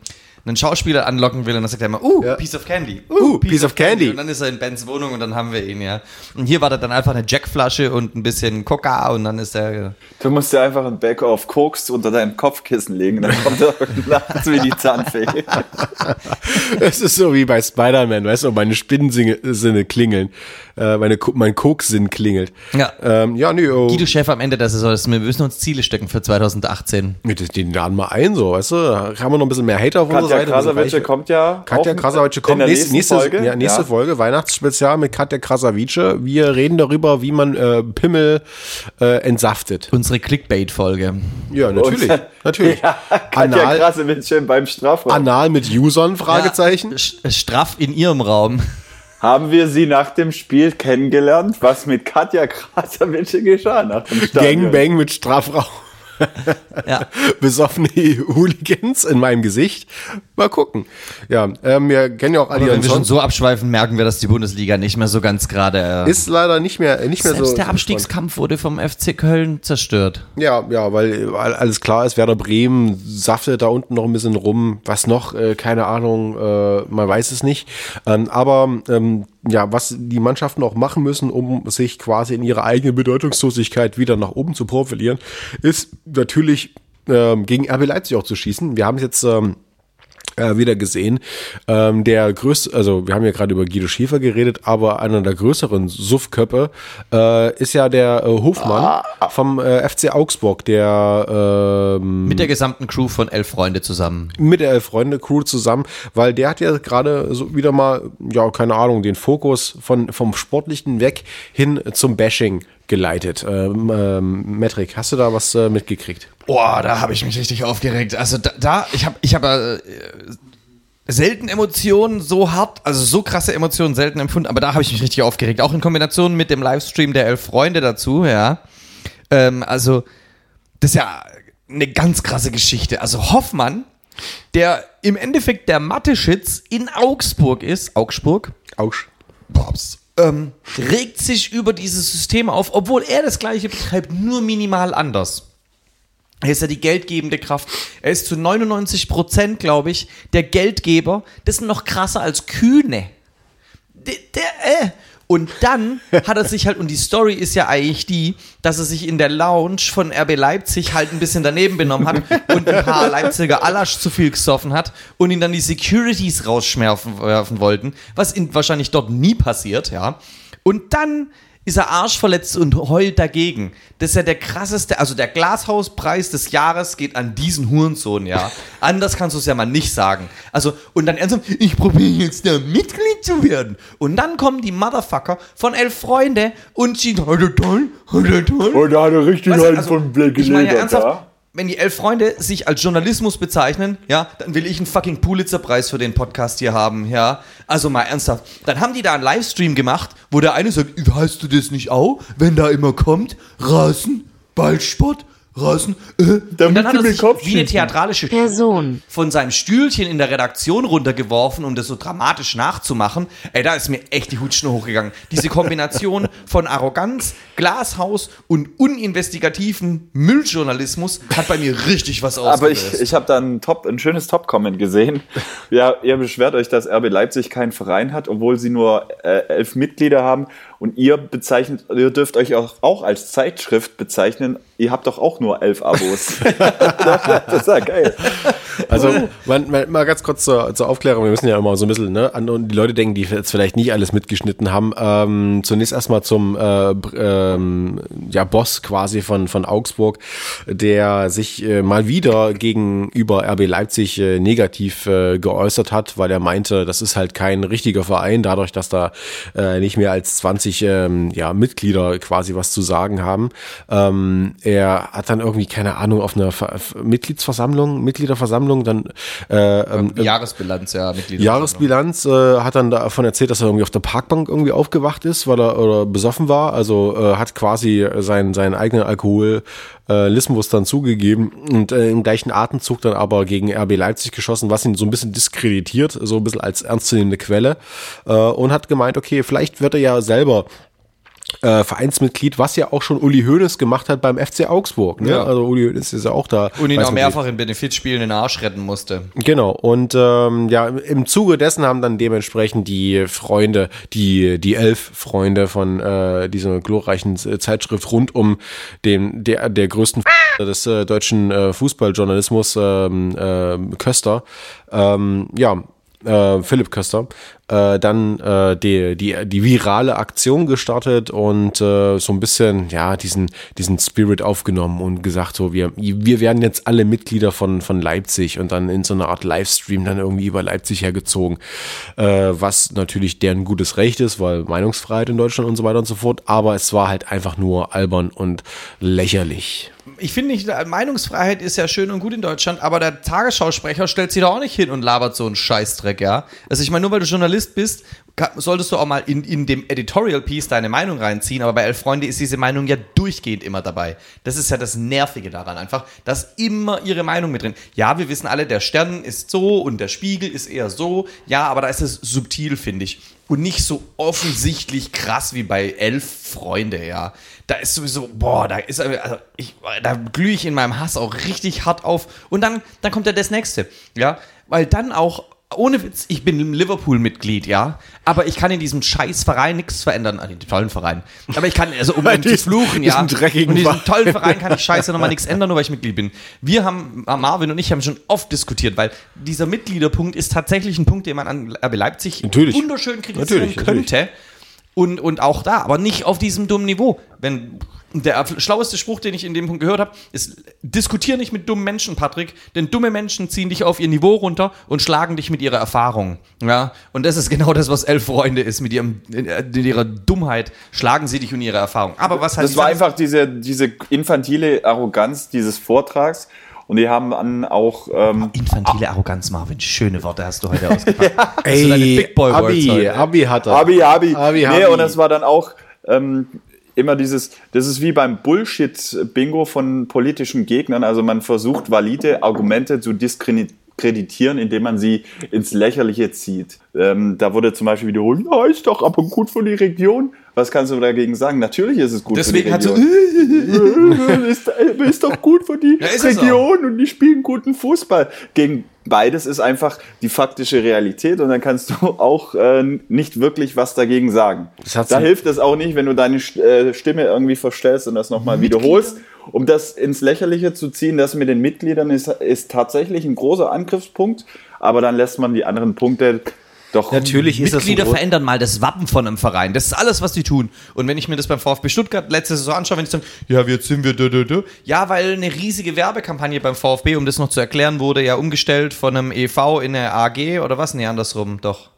einen Schauspieler anlocken will und dann sagt er immer, uh, piece of candy. Uh, piece of candy. Und dann ist er in Bens Wohnung und dann haben wir ihn, ja. Und hier war da dann einfach eine Jackflasche und ein bisschen Coca und dann ist er, Du musst dir einfach ein Bag of Koks unter deinem Kopfkissen legen, dann kommt er nachts wie die Zahnfee. Es ist so wie bei Spider-Man, weißt du, meine Spinnensinne klingeln. Äh, meine, mein Koksinn klingelt. Ja. Ähm, ja, nee, oh, Guido Schäfer am Ende der Saison, das- wir müssen uns Ziele stecken für 2018. mit den laden mal ein, so, weißt du. Haben wir noch ein bisschen mehr Hater auf unserer Katja Seite. ein bisschen Krasavice kommt ja. Katja Krasavice in kommt der nächste, nächste, Folge. Ja, nächste Ja. Folge, Weihnachtsspezial mit Katja Krasavice. Wir reden darüber, wie man äh, Pimmel äh, entsaftet. Unsere Clickbait-Folge. Ja, natürlich. Und- natürlich. Ja, Katja Anal, Krasavice beim Strafraum. anal mit Usern, Fragezeichen. Ja, straff in ihrem Raum. Haben wir sie nach dem Spiel kennengelernt, was mit Katja Krasavice geschah nach dem Stadion? Gangbang mit Strafraum. Ja. Besoffene Hooligans in meinem Gesicht. Mal gucken. Ja, ähm, wir kennen ja auch Ali wenn wir schon so abschweifen, merken wir, dass die Bundesliga nicht mehr so ganz gerade. Äh, Ist leider nicht mehr, nicht mehr selbst so. der Abstiegskampf wurde vom FC Köln zerstört. Ja, ja, weil all- alles klar ist, Werder Bremen saftet da unten noch ein bisschen rum. Was noch? Äh, keine Ahnung, äh, man weiß es nicht. Ähm, aber ähm, ja, was die Mannschaften auch machen müssen, um sich quasi in ihrer eigenen Bedeutungslosigkeit wieder nach oben zu profilieren, ist natürlich ähm, gegen RB Leipzig auch zu schießen. Wir haben es jetzt ähm, äh, wieder gesehen. Ähm, der größte, also wir haben ja gerade über Guido Schäfer geredet, aber einer der größeren Suffköppe äh, ist ja der äh, Hofmann vom äh, FC Augsburg, der ähm, Mit der gesamten Crew von Elf Freunde zusammen. mit der Elf-Freunde-Crew zusammen, weil der hat ja gerade so wieder mal, ja, keine Ahnung, den Fokus von, vom Sportlichen weg hin zum Bashing geleitet. Ähm, ähm, Metric, hast du da was äh, mitgekriegt? Boah, da habe ich mich richtig aufgeregt. Also da, da ich habe ich hab, äh, selten Emotionen so hart, also so krasse Emotionen selten empfunden, aber da habe ich mich richtig aufgeregt. Auch in Kombination mit dem Livestream der Elf Freunde dazu, ja. Ähm, also, das ist ja eine ganz krasse Geschichte. Also Hoffmann, der im Endeffekt der Mathe-Schitz in Augsburg ist, Augsburg, Augsch. Pops, ähm, regt sich über dieses System auf, obwohl er das gleiche betreibt, nur minimal anders. Er ist ja die geldgebende Kraft. Er ist zu 99 Prozent, glaube ich, der Geldgeber. Das ist noch krasser als Kühne. Der, der, äh. Und dann hat er sich halt, und die Story ist ja eigentlich die, dass er sich in der Lounge von RB Leipzig halt ein bisschen daneben benommen hat und ein paar Leipziger Alasch zu viel gesoffen hat und ihn dann die Securities rausschmerfen wollten, was ihn wahrscheinlich dort nie passiert, ja. Und dann ist er arschverletzt und heult dagegen. Das ist ja der krasseste, also der Glashauspreis des Jahres geht an diesen Hurensohn, ja. Anders kannst du es ja mal nicht sagen. Also, und dann ernsthaft, ich probiere jetzt da Mitglied zu werden. Und dann kommen die Motherfucker von Elf Freunde und sie, hat er toll, er toll. Und da hat er richtig Weißt du, einen also, von Black Ich meine ja ernsthaft, ja? Wenn die elf Freunde sich als Journalismus bezeichnen, ja, dann will ich einen fucking Pulitzer-Preis für den Podcast hier haben, ja. Also mal ernsthaft. Dann haben die da einen Livestream gemacht, wo der eine sagt, weißt du das nicht auch, wenn da immer kommt, Rasen, Ballsport, Rasen, äh. Und dann hat er sich wie eine theatralische Person von seinem Stühlchen in der Redaktion runtergeworfen, um das so dramatisch nachzumachen. Ey, da ist mir echt die Hutschnur hochgegangen. Diese Kombination von Arroganz, Glashaus und uninvestigativen Mülljournalismus hat bei mir richtig was Aber ausgelöst. ich, ich habe da ein, Top, ein schönes Top-Comment gesehen. Ja, ihr beschwert euch, dass RB Leipzig keinen Verein hat, obwohl sie nur äh, elf Mitglieder haben. Und ihr bezeichnet, ihr dürft euch auch, auch als Zeitschrift bezeichnen. Ihr habt doch auch nur elf Abos. das ist ja geil. Also, man, man, mal ganz kurz zur, zur Aufklärung. Wir müssen ja immer so ein bisschen, ne, an, und die Leute denken, die jetzt vielleicht nicht alles mitgeschnitten haben. Ähm, zunächst erstmal zum äh, ähm, ja, Boss quasi von, von Augsburg, der sich äh, mal wieder gegenüber RB Leipzig äh, negativ äh, geäußert hat, weil er meinte, das ist halt kein richtiger Verein, dadurch, dass da äh, nicht mehr als 20 ähm, ja, Mitglieder quasi was zu sagen haben. Ähm, er hat dann irgendwie, keine Ahnung, auf einer Ver Mitgliedsversammlung, Mitgliederversammlung dann äh, ähm, Jahresbilanz, ja. Jahresbilanz äh, hat dann davon erzählt, dass er irgendwie auf der Parkbank irgendwie aufgewacht ist, weil er oder besoffen war. Also äh, hat quasi seinen seinen eigenen Alkoholismus dann zugegeben und äh, im gleichen Atemzug dann aber gegen RB Leipzig geschossen, was ihn so ein bisschen diskreditiert, so ein bisschen als ernstzunehmende Quelle äh, und hat gemeint, okay, vielleicht wird er ja selber äh, Vereinsmitglied, was ja auch schon Uli Hoeneß gemacht hat beim FC Augsburg. Ne? Ja. Also Uli Hoeneß ist ja auch da. Und ihn auch mehrfach in Benefizspielen den Arsch retten musste. Genau, und ähm, ja, im Zuge dessen haben dann dementsprechend die Freunde, die, die elf Freunde von äh, dieser glorreichen äh, Zeitschrift rund um den, der, der größten des äh, deutschen äh, Fußballjournalismus, ähm, äh, Köster, ähm, ja, äh, Philipp Köster, äh, dann äh, die, die, die virale Aktion gestartet und äh, so ein bisschen, ja, diesen, diesen Spirit aufgenommen und gesagt, so, wir, wir werden jetzt alle Mitglieder von, von Leipzig und dann in so einer Art Livestream dann irgendwie über Leipzig hergezogen, äh, was natürlich deren gutes Recht ist, weil Meinungsfreiheit in Deutschland und so weiter und so fort, aber es war halt einfach nur albern und lächerlich. Ich finde nicht, Meinungsfreiheit ist ja schön und gut in Deutschland, aber der Tagesschausprecher stellt sich da auch nicht hin und labert so einen Scheißdreck, ja. Also ich meine, nur weil du Journalist bist, ka- solltest du auch mal in, in dem Editorial Piece deine Meinung reinziehen, aber bei Elf Freunde ist diese Meinung ja durchgehend immer dabei. Das ist ja das Nervige daran einfach, dass immer ihre Meinung mit drin. Ja, wir wissen alle, der Stern ist so und der Spiegel ist eher so, ja, aber da ist es subtil, finde ich. Und nicht so offensichtlich krass wie bei Elf Freunde, ja. Da ist sowieso, boah, da ist, also ich, da glühe ich in meinem Hass auch richtig hart auf. Und dann, dann kommt ja das nächste, ja. Weil dann auch, ohne Witz, ich bin im Liverpool-Mitglied, ja. Aber ich kann in diesem scheiß Verein nichts verändern. An den tollen Verein. Aber ich kann, also um ihn zu fluchen, ja. dreckigen und diesen Verein. tollen Verein kann ich scheiße nochmal nichts ändern, nur weil ich Mitglied bin. Wir haben, Marvin und ich haben schon oft diskutiert, weil dieser Mitgliederpunkt ist tatsächlich ein Punkt, den man an RB Leipzig Natürlich. wunderschön kritisieren Natürlich, natürlich. könnte. Und, und auch da, aber nicht auf diesem dummen Niveau. Wenn der schlaueste Spruch, den ich in dem Punkt gehört habe, ist: Diskutier nicht mit dummen Menschen, Patrick, denn dumme Menschen ziehen dich auf ihr Niveau runter und schlagen dich mit ihrer Erfahrung. Ja, und das ist genau das, was elf Freunde ist. Mit, ihrem, mit ihrer Dummheit schlagen sie dich und ihre Erfahrung. Aber was halt Das war einfach diese, diese infantile Arroganz dieses Vortrags. Und die haben dann auch. Ähm, Infantile Arroganz, Marvin. Schöne Worte hast du heute ausgepackt. Du Ey, deine Big Boy Abi, heute? Abi hat er. Abi, Abi. Abi, nee, Abi. und es war dann auch ähm, immer dieses, das ist wie beim Bullshit-Bingo von politischen Gegnern. Also man versucht, valide Argumente zu diskreditieren, indem man sie ins Lächerliche zieht. Ähm, da wurde zum Beispiel wiederholt, ja, ist doch aber gut für die Region. Was kannst du dagegen sagen? Natürlich ist es gut Deswegen für hat die so. Region. ist, ist doch gut für die Ja, Region und die spielen guten Fußball. Gegen beides ist einfach die faktische Realität und dann kannst du auch äh, nicht wirklich was dagegen sagen. Das hat Da hilft es auch nicht, wenn du deine äh, Stimme irgendwie verstellst und das nochmal wiederholst. Um das ins Lächerliche zu ziehen, das mit den Mitgliedern ist, ist tatsächlich ein großer Angriffspunkt, aber dann lässt man die anderen Punkte doch. Natürlich ist das Mitglieder Grund- verändern mal das Wappen von einem Verein. Das ist alles, was die tun. Und wenn ich mir das beim VfB Stuttgart letzte Saison anschaue, wenn ich sage, ja, jetzt sind wir da, da, da. Ja, weil eine riesige Werbekampagne beim VfB, um das noch zu erklären, wurde ja umgestellt von einem EV in eine AG oder was? Nee, andersrum, doch.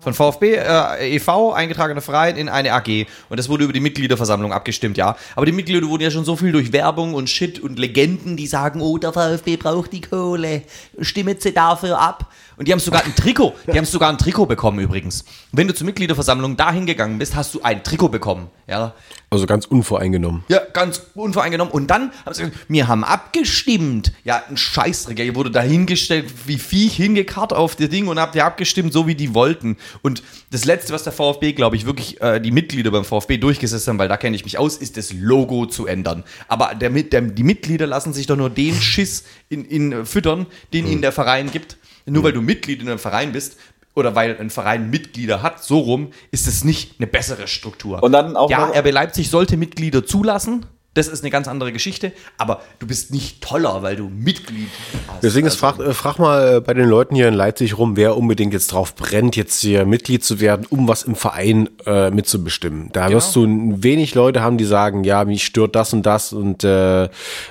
Von VfB äh, e.V., eingetragener Verein, in eine AG. Und das wurde über die Mitgliederversammlung abgestimmt, ja. Aber die Mitglieder wurden ja schon so viel durch Werbung und Shit und Legenden, die sagen, oh, der VfB braucht die Kohle, stimmet sie dafür ab. Und die haben sogar ein Trikot, die haben sogar ein Trikot bekommen übrigens. Wenn du zur Mitgliederversammlung dahin gegangen bist, hast du ein Trikot bekommen, ja. Also ganz unvoreingenommen. Ja, ganz unvoreingenommen. Und dann haben sie gesagt, wir haben abgestimmt. Ja, ein Scheißdreck. Ihr wurde dahingestellt, wie Viech hingekarrt auf das Ding und habt ihr abgestimmt, so wie die wollten. Und das Letzte, was der VfB, glaube ich, wirklich äh, die Mitglieder beim VfB durchgesetzt haben, weil da kenne ich mich aus, ist das Logo zu ändern. Aber der, der, die Mitglieder lassen sich doch nur den Schiss in, in füttern, den ihnen der Verein gibt. Nur weil du Mitglied in einem Verein bist, oder weil ein Verein Mitglieder hat, so rum, ist es nicht eine bessere Struktur. Und dann auch ja, RB Leipzig sollte Mitglieder zulassen. Das ist eine ganz andere Geschichte. Aber du bist nicht toller, weil du Mitglied hast. Deswegen ist, Also, frag, äh, frag mal äh, bei den Leuten hier in Leipzig rum, wer unbedingt jetzt drauf brennt, jetzt hier Mitglied zu werden, um was im Verein äh, mitzubestimmen. Da Genau. wirst du wenig Leute haben, die sagen, ja, mich stört das und das und äh,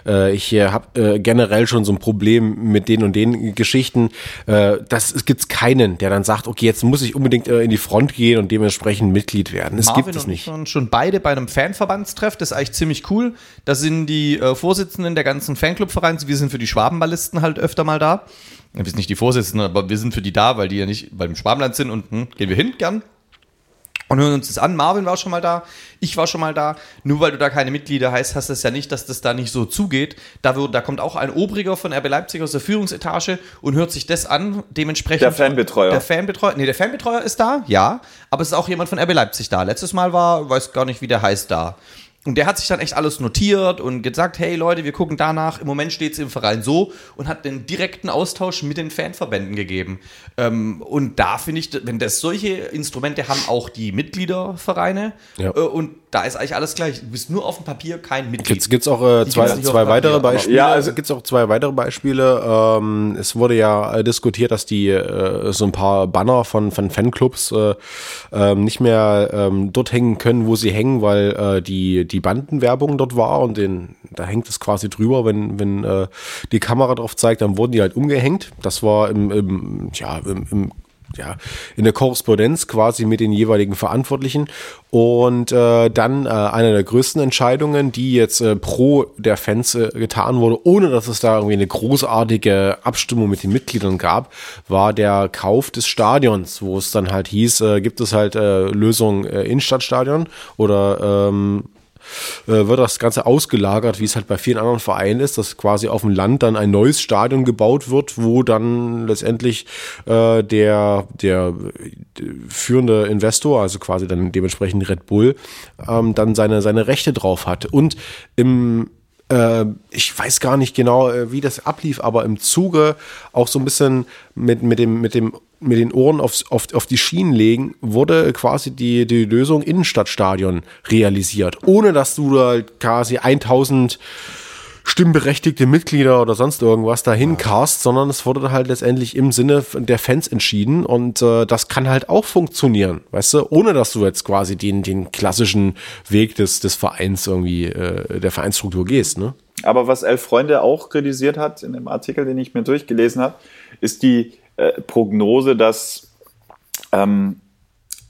äh, ich habe generell schon so ein Problem mit den und den Geschichten. Das es gibt's keinen, der dann sagt, okay, jetzt muss ich unbedingt in die Front gehen und dementsprechend Mitglied werden. Das Marvin gibt es und nicht. ich waren schon beide bei einem Fanverbandstreff. Das ist eigentlich ziemlich cool. Da sind die äh, Vorsitzenden der ganzen Fanclub-Vereine. Wir sind für die Schwabenballisten halt öfter mal da. Wir sind nicht die Vorsitzenden, aber wir sind für die da, weil die ja nicht beim Schwabenland sind. Und hm, gehen wir hin, gern. Und hören uns das an. Marvin war schon mal da, ich war schon mal da. Nur weil du da keine Mitglieder heißt, heißt das ja nicht, dass das da nicht so zugeht. Da, wird, da kommt auch ein Obriger von RB Leipzig aus der Führungsetage und hört sich das an. Dementsprechend. Der Fanbetreuer. Der Fanbetreuer. Nee, der Fanbetreuer ist da, ja. Aber es ist auch jemand von RB Leipzig da. Letztes Mal war, weiß gar nicht, wie der heißt da. Und der hat sich dann echt alles notiert und gesagt, hey Leute, wir gucken danach. Im Moment steht es im Verein so und hat den direkten Austausch mit den Fanverbänden gegeben. Ähm, und da finde ich, wenn das solche Instrumente haben, auch die Mitgliedervereine. Ja. Äh, und da ist eigentlich alles gleich. Du bist nur auf dem Papier kein Mitglied. Gibt's, gibt's auch äh, zwei, zwei Papier, weitere aber- Beispiele? Ja, also- gibt's auch zwei weitere Beispiele. Ähm, es wurde ja äh, diskutiert, dass die äh, so ein paar Banner von, von Fanclubs äh, ähm, nicht mehr ähm, dort hängen können, wo sie hängen, weil äh, die, die Bandenwerbung dort war und den, da hängt es quasi drüber, wenn, wenn äh, die Kamera drauf zeigt, dann wurden die halt umgehängt. Das war im, im, ja, im, im ja, in der Korrespondenz quasi mit den jeweiligen Verantwortlichen. Und äh, dann äh, eine der größten Entscheidungen, die jetzt äh, pro der Fans äh, getan wurde, ohne dass es da irgendwie eine großartige Abstimmung mit den Mitgliedern gab, war der Kauf des Stadions, wo es dann halt hieß, äh, gibt es halt äh, Lösung äh, Innenstadtstadion oder ähm, äh, wird das Ganze ausgelagert, wie es halt bei vielen anderen Vereinen ist, dass quasi auf dem Land dann ein neues Stadion gebaut wird, wo dann letztendlich äh, der, der äh, führende Investor, also quasi dann dementsprechend Red Bull, ähm, dann seine, seine Rechte drauf hat. Und im ich weiß gar nicht genau, äh, wie das ablief, aber im Zuge auch so ein bisschen mit, mit dem, mit dem mit den Ohren aufs, auf, auf die Schienen legen, wurde quasi die, die Lösung Innenstadtstadion realisiert, ohne dass du da quasi 1000 stimmberechtigte Mitglieder oder sonst irgendwas dahin cast, sondern es wurde halt letztendlich im Sinne der Fans entschieden und äh, das kann halt auch funktionieren, weißt du, ohne dass du jetzt quasi den, den klassischen Weg des, des Vereins irgendwie, äh, der Vereinsstruktur gehst, ne? Aber was Elf Freunde auch kritisiert hat in dem Artikel, den ich mir durchgelesen habe, ist die äh, Prognose, dass ähm,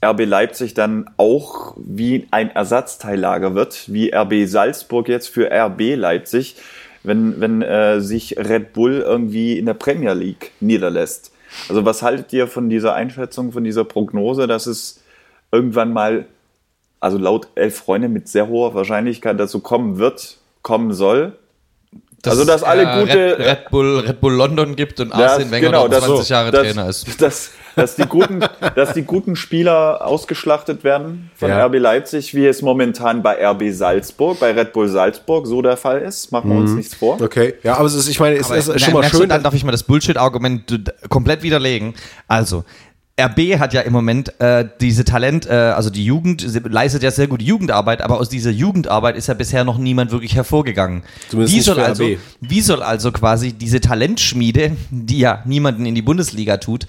RB Leipzig dann auch wie ein Ersatzteillager wird, wie RB Salzburg jetzt für RB Leipzig, wenn, wenn äh, sich Red Bull irgendwie in der Premier League niederlässt. Also was haltet ihr von dieser Einschätzung, von dieser Prognose, dass es irgendwann mal, also laut Elf Freunde mit sehr hoher Wahrscheinlichkeit dazu kommen wird, kommen soll? also dass alle äh, gute Red, Red, Bull, Red Bull London gibt und Arsene Wenger genau, noch das- 20 Jahre das- Trainer ist. dass, dass, die guten, dass die guten Spieler ausgeschlachtet werden von Ja. RB Leipzig, wie es momentan bei RB Salzburg, bei Red Bull Salzburg so der Fall ist. Machen wir uns nichts vor. Okay, ja, aber es ist, ich meine, es Aber ist na, schon mal merkst du, schön. Dann darf ich mal das Bullshit-Argument komplett widerlegen. Also, RB hat ja im Moment äh, diese Talent, äh, also die Jugend, sie leistet ja sehr gute Jugendarbeit, aber aus dieser Jugendarbeit ist ja bisher noch niemand wirklich hervorgegangen. Zumindest wie, nicht soll für also, RB. wie soll also quasi diese Talentschmiede, die ja niemanden in die Bundesliga tut,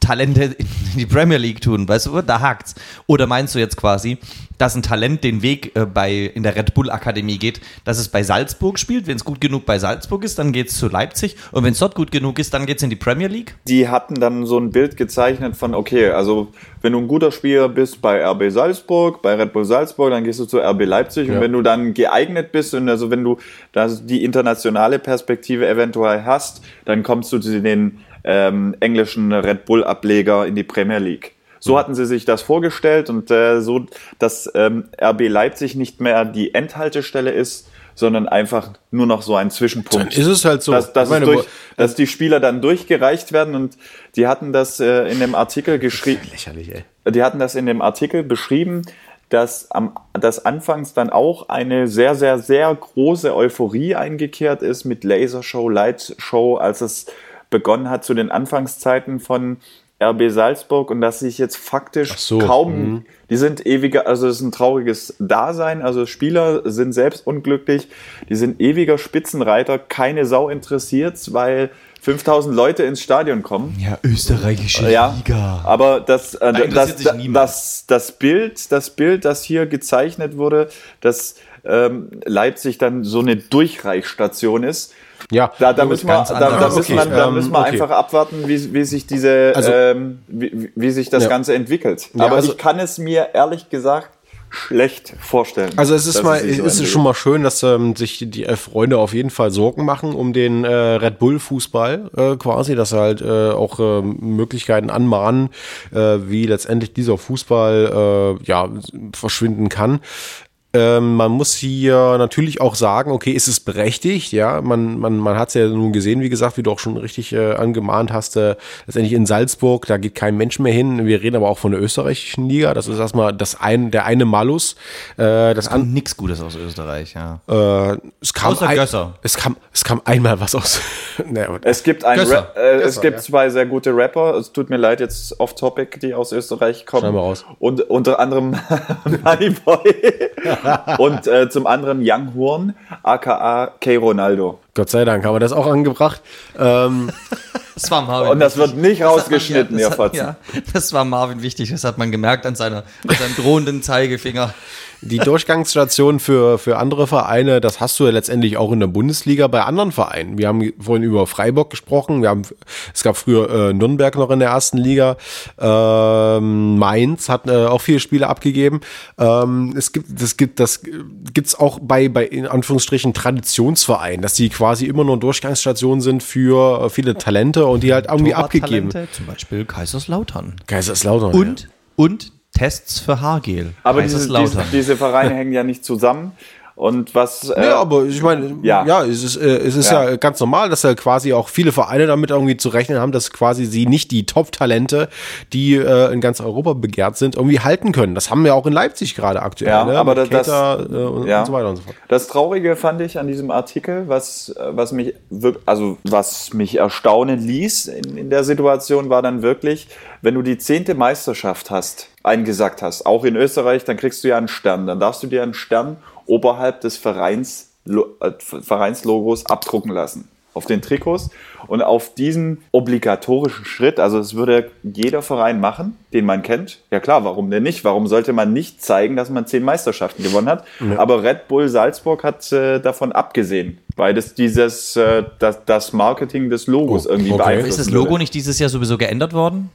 Talente in die Premier League tun, weißt du, da hakt's. Oder meinst du jetzt quasi, dass ein Talent den Weg äh, bei in der Red Bull Akademie geht, dass es bei Salzburg spielt, wenn es gut genug bei Salzburg ist, dann geht's zu Leipzig und wenn es dort gut genug ist, dann geht's in die Premier League? Die hatten dann so ein Bild gezeichnet von, okay, also wenn du ein guter Spieler bist bei RB Salzburg, bei Red Bull Salzburg, dann gehst du zu RB Leipzig und Ja. wenn du dann geeignet bist und also wenn du das, die internationale Perspektive eventuell hast, dann kommst du zu den ähm, englischen Red Bull Ableger in die Premier League. So hatten sie sich das vorgestellt und äh, so, dass ähm, RB Leipzig nicht mehr die Endhaltestelle ist, sondern einfach nur noch so ein Zwischenpunkt. Dann ist es halt so. Dass, dass, meine, durch, dass die Spieler dann durchgereicht werden und die hatten das äh, in dem Artikel geschrieben. Lächerlich, ey. Die hatten das in dem Artikel beschrieben, dass, am, dass anfangs dann auch eine sehr, sehr, sehr große Euphorie eingekehrt ist mit Lasershow, Lightshow, als es begonnen hat zu den Anfangszeiten von RB Salzburg und dass sich jetzt faktisch so, kaum, mhm. die sind ewiger, also es ist ein trauriges Dasein, also Spieler sind selbst unglücklich, die sind ewiger Spitzenreiter, keine Sau interessiert, weil 5000 Leute ins Stadion kommen. Ja, österreichische Ja, aber das, äh, das, das, das Bild, das Bild, das hier gezeichnet wurde, dass ähm, Leipzig dann so eine Durchreichstation ist. Ja, Da, da müssen wir, da, da Okay, müssen wir, da ähm, müssen wir okay. einfach abwarten, wie, wie sich diese, Also- ähm, wie, wie sich das Ja. Ganze entwickelt. Ja, Aber also- ich kann es mir ehrlich gesagt schlecht vorstellen. Also es ist mal, sich so es ist schon mal schön, dass ähm, sich die elf Freunde auf jeden Fall Sorgen machen um den äh, Red Bull Fußball äh, quasi, dass er halt äh, auch ähm, Möglichkeiten anmahnen, äh, wie letztendlich dieser Fußball äh, ja verschwinden kann. Ähm, man muss hier natürlich auch sagen, okay, ist es berechtigt, ja, man, man, man hat es ja nun gesehen, wie gesagt, wie du auch schon richtig äh, angemahnt hast, äh, letztendlich in Salzburg, da geht kein Mensch mehr hin, wir reden aber auch von der österreichischen Liga, das ist erstmal das ein, der eine Malus, äh, das an, nix Gutes aus Österreich, ja. äh, es kam Außer ein, Gösser. es kam, es kam einmal was aus, naja, Es gibt, ein Gösser. Ra äh, es Gösser, gibt ja. zwei sehr gute Rapper. Es tut mir leid, jetzt off-topic, die aus Österreich kommen. Schneiden wir raus. Und unter anderem Moneyboy und äh, zum anderen Young Horn, aka K. Ronaldo. Gott sei Dank haben wir das auch angebracht, ähm, Das war Marvin. Und das wird nicht Das hat man- rausgeschnitten, ja, ihr das hat, ja, das war Marvin wichtig, das hat man gemerkt an, seiner, an seinem drohenden Zeigefinger. Die Durchgangsstation für, für andere Vereine, das hast du ja letztendlich auch in der Bundesliga bei anderen Vereinen. Wir haben vorhin über Freiburg gesprochen, wir haben, es gab früher äh, Nürnberg noch in der ersten Liga, ähm, Mainz hat äh, auch viele Spiele abgegeben. Ähm, es gibt, das gibt, das gibt's auch bei, bei in Anführungsstrichen Traditionsvereinen, dass die quasi immer nur Durchgangsstationen sind für äh, viele Talente und die halt irgendwie abgegeben. Zum Beispiel Kaiserslautern. Kaiserslautern. Und, und Tests für Haargel. Aber diese, diese, diese Vereine hängen ja nicht zusammen. Und was. Äh, Ja, aber ich meine, ja, ja. es ist, äh, es ist ja. Ja. ganz normal, dass ja quasi auch viele Vereine damit irgendwie zu rechnen haben, dass quasi sie nicht die Top-Talente, die äh, in ganz Europa begehrt sind, irgendwie halten können. Das haben wir auch in Leipzig gerade aktuell. Ja, ne? aber Mit das- Keita, äh, und, ja. und so weiter und so fort. Das Traurige fand ich an diesem Artikel, was, äh, was mich also was mich erstaunen ließ in, in der Situation, war dann wirklich, wenn du die zehnte Meisterschaft hast, eingesackt hast, auch in Österreich, dann kriegst du ja einen Stern. Dann darfst du dir einen Stern oberhalb des Vereins äh, Vereinslogos abdrucken lassen auf den Trikots und auf diesen obligatorischen Schritt, also es würde jeder Verein machen, den man kennt. Ja klar, warum denn nicht? Warum sollte man nicht zeigen, dass man zehn Meisterschaften gewonnen hat? Ja. Aber Red Bull Salzburg hat äh, davon abgesehen, weil das dieses äh, das, das Marketing des Logos Oh, irgendwie okay. beeinflusst. Ist das Logo nicht dieses Jahr sowieso geändert worden?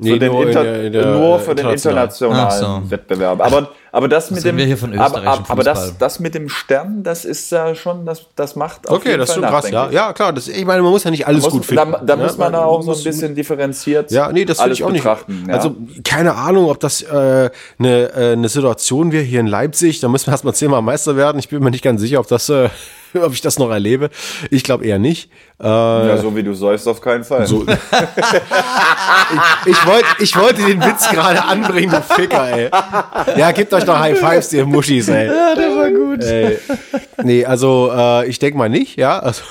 für den nur in Inter der- in der, nur für den internationalen. so. Wettbewerb. Aber, aber das mit sind dem, wir hier von aber, aber, aber das, das mit dem Stern, das ist ja schon, das, das macht auf Okay, jeden das ist schon krass, ja. Ja, klar. Das, ich meine, man muss ja nicht alles muss, gut finden. Da, da ne? muss man Man auch so ein bisschen differenziert Ja, nee, das finde alles ich auch nicht. betrachten. Ja. Also keine Ahnung, ob das äh, eine, äh, eine Situation wäre hier in Leipzig. Da müssen wir erstmal zehnmal Meister werden. Ich bin mir nicht ganz sicher, ob das, äh, ob ich das noch erlebe. Ich glaube eher nicht. Äh, ja, so wie du säufst, auf keinen Fall. So. ich wollte ich wollte den Witz gerade anbringen, du Ficker, ey. Ja, gebt euch doch High Fives, ihr Muschis, ey. Ja, der war gut. Ey. Nee, also äh, ich denke mal nicht, ja. Also,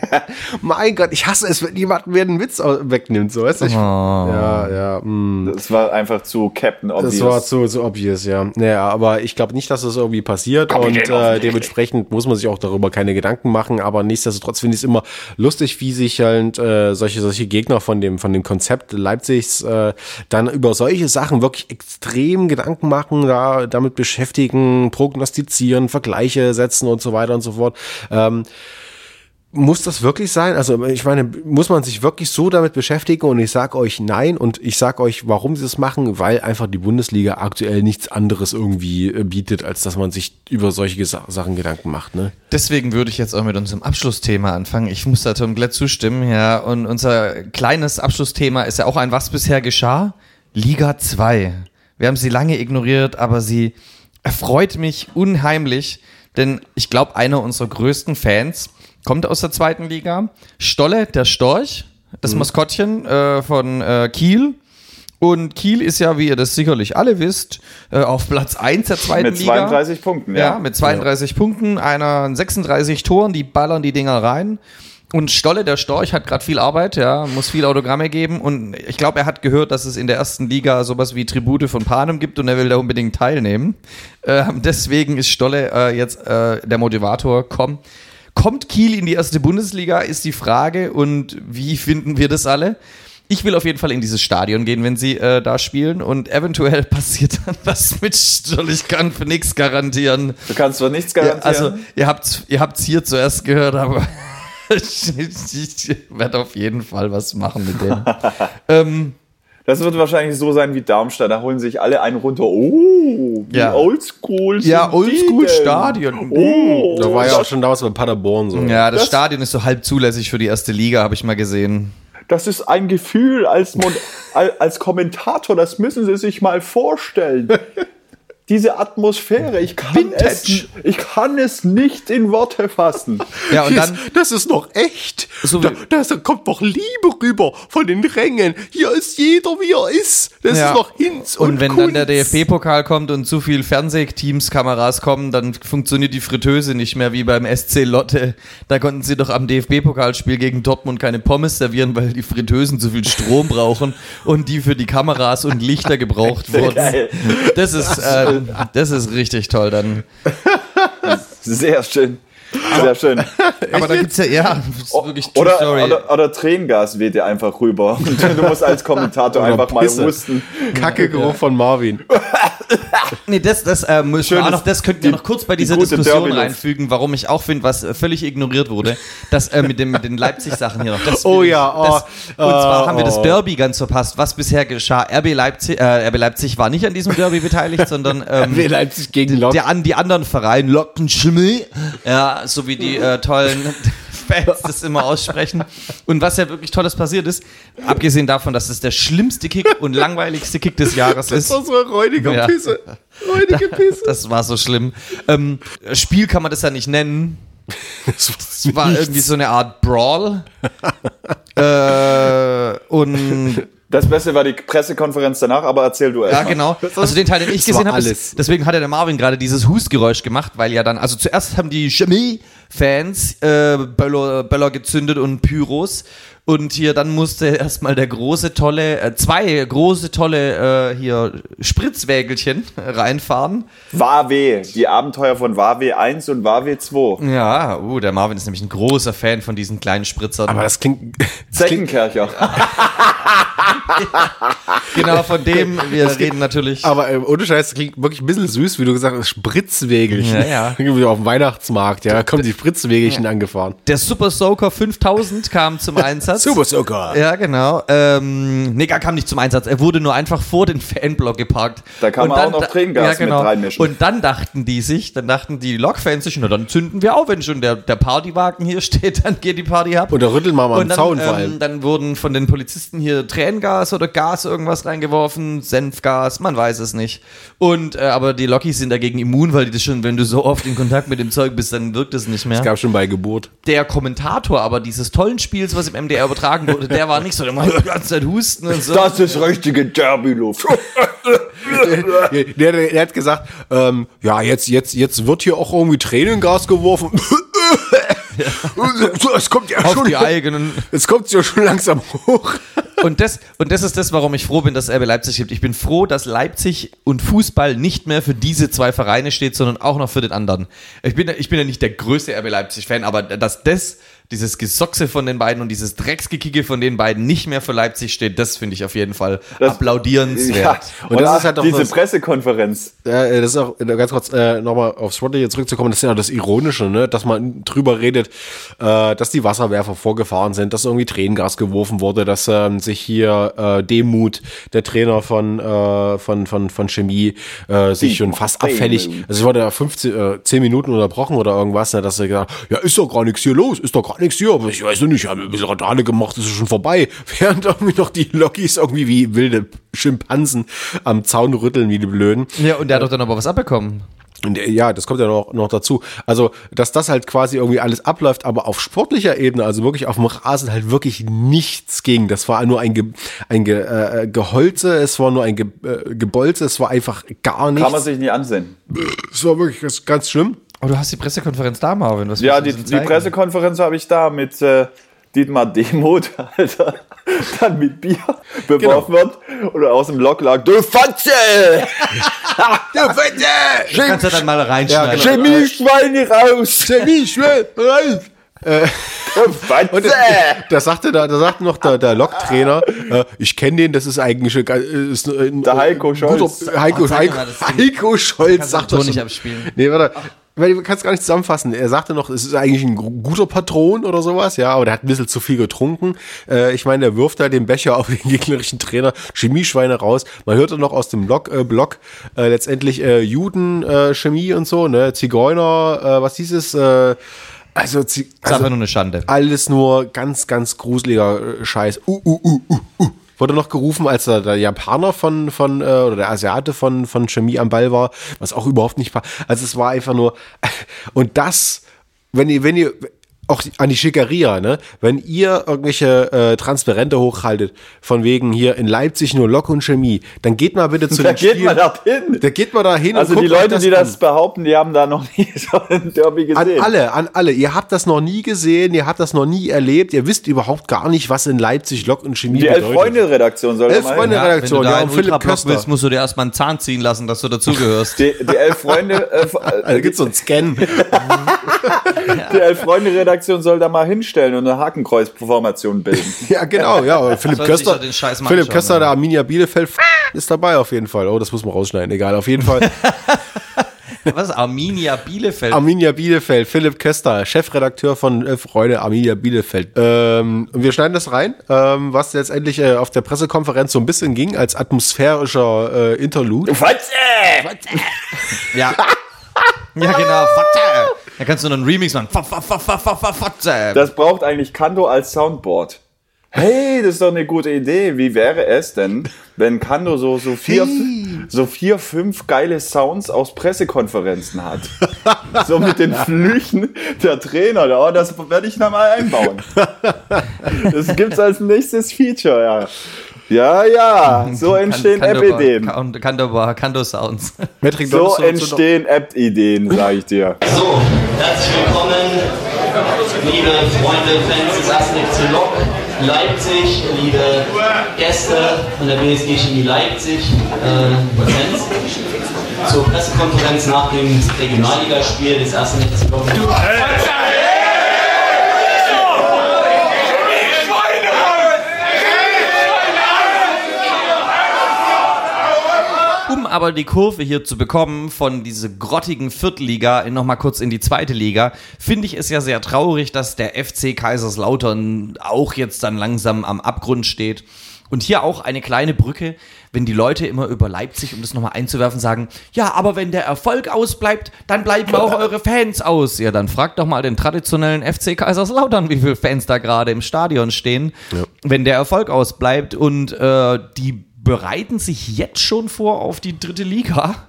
mein Gott, ich hasse es, wenn jemand mir einen Witz wegnimmt, so weißt du? Ich, Ja, ja. mm. Das war einfach zu Captain Obvious. Das war zu, zu obvious, ja. Naja, aber ich glaube nicht, dass das irgendwie passiert und äh, dementsprechend muss man sich auch darüber keine Gedanken machen, aber nichtsdestotrotz finde ich es immer lustig, wie sich halt äh, solche, solche Gegner von dem, von dem Konzept Leipzigs äh, dann über solche Sachen wirklich extrem Gedanken machen, da damit beschäftigen, prognostizieren, Vergleiche setzen und so weiter und so fort. Ähm, muss das wirklich sein? Also ich meine, muss man sich wirklich so damit beschäftigen? Und ich sage euch nein und ich sage euch, warum sie das machen, weil einfach die Bundesliga aktuell nichts anderes irgendwie äh, bietet, als dass man sich über solche Sa Sachen Gedanken macht. Ne? Deswegen würde ich jetzt auch mit unserem Abschlussthema anfangen. Ich muss da Tom Glett zustimmen, ja. Und unser kleines Abschlussthema ist ja auch ein Was bisher geschah? Liga 2. Wir haben sie lange ignoriert, aber sie erfreut mich unheimlich, denn ich glaube, einer unserer größten Fans kommt aus der zweiten Liga. Stolle, der Storch, das Maskottchen äh, von äh, Kiel. Und Kiel ist ja, wie ihr das sicherlich alle wisst, äh, auf Platz 1 der zweiten Mit Liga. 32 Punkten, ja. Ja, mit 32 Punkten, einer 36 Toren, die ballern die Dinger rein. Und Stolle, der Storch, hat gerade viel Arbeit, ja, muss viel Autogramme geben. Und ich glaube, er hat gehört, dass es in der ersten Liga sowas wie Tribute von Panem gibt und er will da unbedingt teilnehmen. Ähm, deswegen ist Stolle äh, jetzt äh, der Motivator. Komm. Kommt Kiel in die erste Bundesliga, ist die Frage. Und wie finden wir das alle? Ich will auf jeden Fall in dieses Stadion gehen, wenn sie äh, da spielen. Und eventuell passiert dann was mit Stolle. Ich kann für nichts garantieren. Du kannst zwar nichts Ja, garantieren. also, ihr habt ihr habt's hier zuerst gehört, aber ich, ich werde auf jeden Fall was machen mit dem. ähm, das wird wahrscheinlich so sein wie Darmstadt. Da holen sich alle einen runter. Oh, wie Ja. oldschool. ja, die Oldschool-Stadion. Oh, Da war ja auch schon damals bei Paderborn so. Ja, das, Das- Stadion ist so halb zulässig für die erste Liga, habe ich mal gesehen. Das ist ein Gefühl als, als Kommentator, das müssen Sie sich mal vorstellen. Diese Atmosphäre, ich kann, es, Vintage. ich kann es nicht in Worte fassen. Ja, und dann. das ist noch echt. So da, wie- da, da kommt noch Liebe rüber von den Rängen. Hier ist jeder, wie er ist. Das Ja. ist noch Hinz und, Und wenn dann der Kunz. DFB-Pokal kommt und zu viel Fernsehteams-Kameras kommen, dann funktioniert die Fritteuse nicht mehr wie beim SC Lotte. Da konnten sie doch am DFB-Pokalspiel gegen Dortmund keine Pommes servieren, weil die Fritteusen zu viel Strom brauchen und die für die Kameras und Lichter gebraucht wurden. Geil. Das ist, ähm, das ist richtig toll dann. Sehr schön. Sehr schön. Aber da gibt's ja, ja, ist wirklich True Oder, Story. oder, oder Tränengas weht dir einfach rüber. Und du musst als Kommentator Oder einfach mal Pisse. husten. Kacke-Geruch von Marvin. Nee, das, das, äh, müssen wir auch noch, das könnten wir die- noch kurz bei die dieser gute Diskussion Derby-Luft. reinfügen, warum ich auch finde, was völlig ignoriert wurde, das äh, mit, dem, mit den Leipzig-Sachen hier noch. Das Oh ja, oh, das, und zwar oh, haben wir das oh. Derby ganz verpasst, was bisher geschah. RB Leipzig, äh, RB Leipzig war nicht an diesem Derby beteiligt, sondern ähm, Wer Leipzig gegen Lok. der, an, die anderen Vereine, Lockenschimmel, ja, so wie die äh, tollen Fans das immer aussprechen. Und was ja wirklich Tolles passiert ist, abgesehen davon, dass es der schlimmste Kick und langweiligste Kick des Jahres Das ist. war so räudige Ja. Pisse. Räudige Pisse. Das war so schlimm. Ähm, Spiel kann man das ja nicht nennen. Es war irgendwie so eine Art Brawl. äh, und Das Beste war die Pressekonferenz danach, aber erzähl du erst. Ja, mal. genau. Also den Teil, den ich gesehen habe, deswegen hat ja der Marvin gerade dieses Hustgeräusch gemacht, weil ja dann, also zuerst haben die Chemie-Fans äh, Böller, Böller gezündet und Pyros. Und hier dann musste erstmal der große, tolle, äh, zwei große, tolle äh, hier Spritzwägelchen reinfahren. Wawe, die Abenteuer von Wawe 1 und Wawe 2. Ja, uh, der Marvin ist nämlich ein großer Fan von diesen kleinen Spritzern. Aber das klingt. Das klingt Zeckenkercher. genau von dem, wir reden natürlich. aber äh, ohne Scheiß, das klingt wirklich ein bisschen süß, wie du gesagt hast, Spritzwägelchen. Ja, ja. Irgendwie auf dem Weihnachtsmarkt, ja, da kommen die Spritzwägelchen angefahren. Der Super Soaker 5000 kam zum Einsatz. Super Soaker. Ja, genau. Ähm, nee, gar kam nicht zum Einsatz. Er wurde nur einfach vor den Fanblock geparkt. Da kann man auch noch Tränengas mit reinmischen. Und dann dachten die sich, dann dachten die Lokfans sich, na dann zünden wir auch, wenn schon der, der Partywagen hier steht, dann geht die Party ab. Und da rütteln wir mal am Und dann, Zaun vor ähm, allem. dann wurden von den Polizisten hier Tränengas oder Gas irgendwas reingeworfen, Senfgas, man weiß es nicht. Und äh, aber die Lokis sind dagegen immun, weil die das schon, wenn du so oft in Kontakt mit dem Zeug bist, dann wirkt es nicht mehr. Es gab schon bei Geburt. der Kommentator aber dieses tollen Spiels, was im MDR übertragen wurde, der war nicht so, der macht die ganze Zeit Husten und so. Das ist richtige Derby-Luft. der, der, der hat gesagt, ähm, ja, jetzt, jetzt, jetzt wird hier auch irgendwie Tränengas geworfen. Es kommt ja Auf schon, die eigenen. es kommt ja schon langsam hoch. Und das, und das ist das, warum ich froh bin, dass RB Leipzig gibt. Ich bin froh, dass Leipzig und Fußball nicht mehr für diese zwei Vereine steht, sondern auch noch für den anderen. Ich bin, ich bin ja nicht der größte RB Leipzig-Fan, aber dass das, dieses Gesochse von den beiden und dieses Drecksgekicke von den beiden nicht mehr für Leipzig steht, das finde ich auf jeden Fall Das- applaudierenswert. Ja, Und das ist halt auch diese das- Pressekonferenz. Äh, das ist auch äh, ganz kurz äh, nochmal aufs Sportliche zurückzukommen, das ist ja auch das Ironische, ne? dass man drüber redet, äh, dass die Wasserwerfer vorgefahren sind, dass irgendwie Tränengas geworfen wurde, dass ähm, sich hier äh, Demut, der Trainer von, äh, von, von, von Chemie, äh, sich schon fast abfällig, also es wurde ja 15, äh, 10 Minuten unterbrochen oder irgendwas, ne? dass er gesagt hat, ja, ist doch gar nichts hier los, ist doch gar nichts hier, aber ich weiß noch nicht, ich habe ein bisschen Radale gemacht, ist schon vorbei. Während irgendwie noch die Lokis irgendwie wie wilde Schimpansen am Zaun rütteln, wie die Blöden. Ja, und der hat doch dann aber was abbekommen. Und, äh, Ja, das kommt ja noch, noch dazu. Also, dass das halt quasi irgendwie alles abläuft, aber auf sportlicher Ebene, also wirklich auf dem Rasen halt wirklich nichts ging. Das war nur ein, Ge, ein Ge, äh, Geholze, es war nur ein Ge, äh, Gebolze, es war einfach gar nichts. Kann man sich nicht ansehen. Es war wirklich ganz, ganz schlimm. Oh, du hast die Pressekonferenz da, Marvin. Was Ja, die, die? Pressekonferenz habe ich da mit äh, Dietmar Demuth, Alter, dann mit Bier beworfen wird oder aus dem Lok lag, du Fotze! Du Fette! Kannst du dann mal reinschneiden. Ja, genau. Chemie-Schweine raus! Chemie, schnell, rein! Du Fotze! Und da sagte da, da sagte noch der, der Loktrainer, äh, ich kenne den, das ist eigentlich ein, äh, ist ein, Der Heiko Scholz. Guter, Heiko, Oh, Heiko, das Ding. Heiko Scholz sagt das nicht abspielen. Nee, warte. Weil du kannst gar nicht zusammenfassen. Er sagte noch, es ist eigentlich ein guter Patron oder sowas, ja, aber der hat ein bisschen zu viel getrunken. Äh, ich meine, der wirft da den Becher auf den gegnerischen Trainer, Chemieschweine raus. Man hört dann noch aus dem Blog, äh, Blog äh, letztendlich äh, Juden, äh, Chemie und so, ne, Zigeuner, äh, was hieß es, äh, also, Zi- Das ist also einfach nur eine Schande. alles nur ganz, ganz gruseliger äh, Scheiß. Uh, uh, uh, uh, uh. Wurde noch gerufen, als der, der Japaner von, von äh, oder der Asiate von, von Chemie am Ball war, was auch überhaupt nicht war. Also es war einfach nur. Und das, wenn ihr, wenn ihr, auch an die Schickeria, ne? Wenn ihr irgendwelche äh, Transparente hochhaltet, von wegen hier in Leipzig nur Lok und Chemie, dann geht mal bitte zu Da den geht Spielen. man da hin. Da geht man da hin Also und die Leute, die an. das behaupten, die haben da noch nie so ein Derby An gesehen. alle, an alle. Ihr habt das noch nie gesehen, ihr habt das noch nie erlebt, ihr wisst überhaupt gar nicht, was in Leipzig Lok und Chemie Die bedeutet. Elf-Freunde-Redaktion soll da Elf mal Freunde- hin. Ja, Redaktion, wenn du da ja, und Philipp Köster. willst, musst du dir erstmal einen Zahn ziehen lassen, dass du dazugehörst. Die, die Elf-Freunde... Äh, Da gibt's so einen Scan. Die Elf-Freunde-Redaktion soll da mal hinstellen und eine Hakenkreuz-Formation bilden. ja, genau, ja. Philipp Köster, doch den Scheiß mal Philipp Köster, ja. der Arminia Bielefeld, ist dabei auf jeden Fall. Oh, das muss man rausschneiden, egal. Auf jeden Fall. Was? Arminia Bielefeld? Arminia Bielefeld, Philipp Köster, Chefredakteur von äh, Freude Arminia Bielefeld. Ähm, und wir schneiden das rein, ähm, was letztendlich äh, auf der Pressekonferenz so ein bisschen ging, als atmosphärischer äh, Interlude. Fotze! ja. ja, genau. Fotze. Da kannst du noch einen Remix machen. Fa- fa- fa- fa- fa- fa- Fotze. Das braucht eigentlich Kando als Soundboard. Hey, das ist doch eine gute Idee. Wie wäre es denn, wenn Kando so, so, vier, so vier, fünf geile Sounds aus Pressekonferenzen hat? so mit den Flüchen der Trainer. Oh, das werde ich noch mal einbauen. Das gibt's als nächstes Feature, ja. Ja, ja, so entstehen App-Ideen. Kando-Sounds. Metric, So solltest du- entstehen App-Ideen, sag ich dir. So, herzlich willkommen, liebe Freunde, Fans des Asterix Lok, Leipzig, liebe Gäste von der BSG Chemie Leipzig, äh, Fans, zur Pressekonferenz nach dem Regionalligaspiel des Asterix Lok. Um aber die Kurve hier zu bekommen von dieser grottigen Viertliga nochmal kurz in die zweite Liga, finde ich es ja sehr traurig, dass der FC Kaiserslautern auch jetzt dann langsam am Abgrund steht. Und hier auch eine kleine Brücke, wenn die Leute immer über Leipzig, um das nochmal einzuwerfen, sagen, ja, aber wenn der Erfolg ausbleibt, dann bleiben auch eure Fans aus. Ja, dann fragt doch mal den traditionellen FC Kaiserslautern, wie viele Fans da gerade im Stadion stehen, wenn der Erfolg ausbleibt und äh, die bereiten sich jetzt schon vor auf die dritte Liga.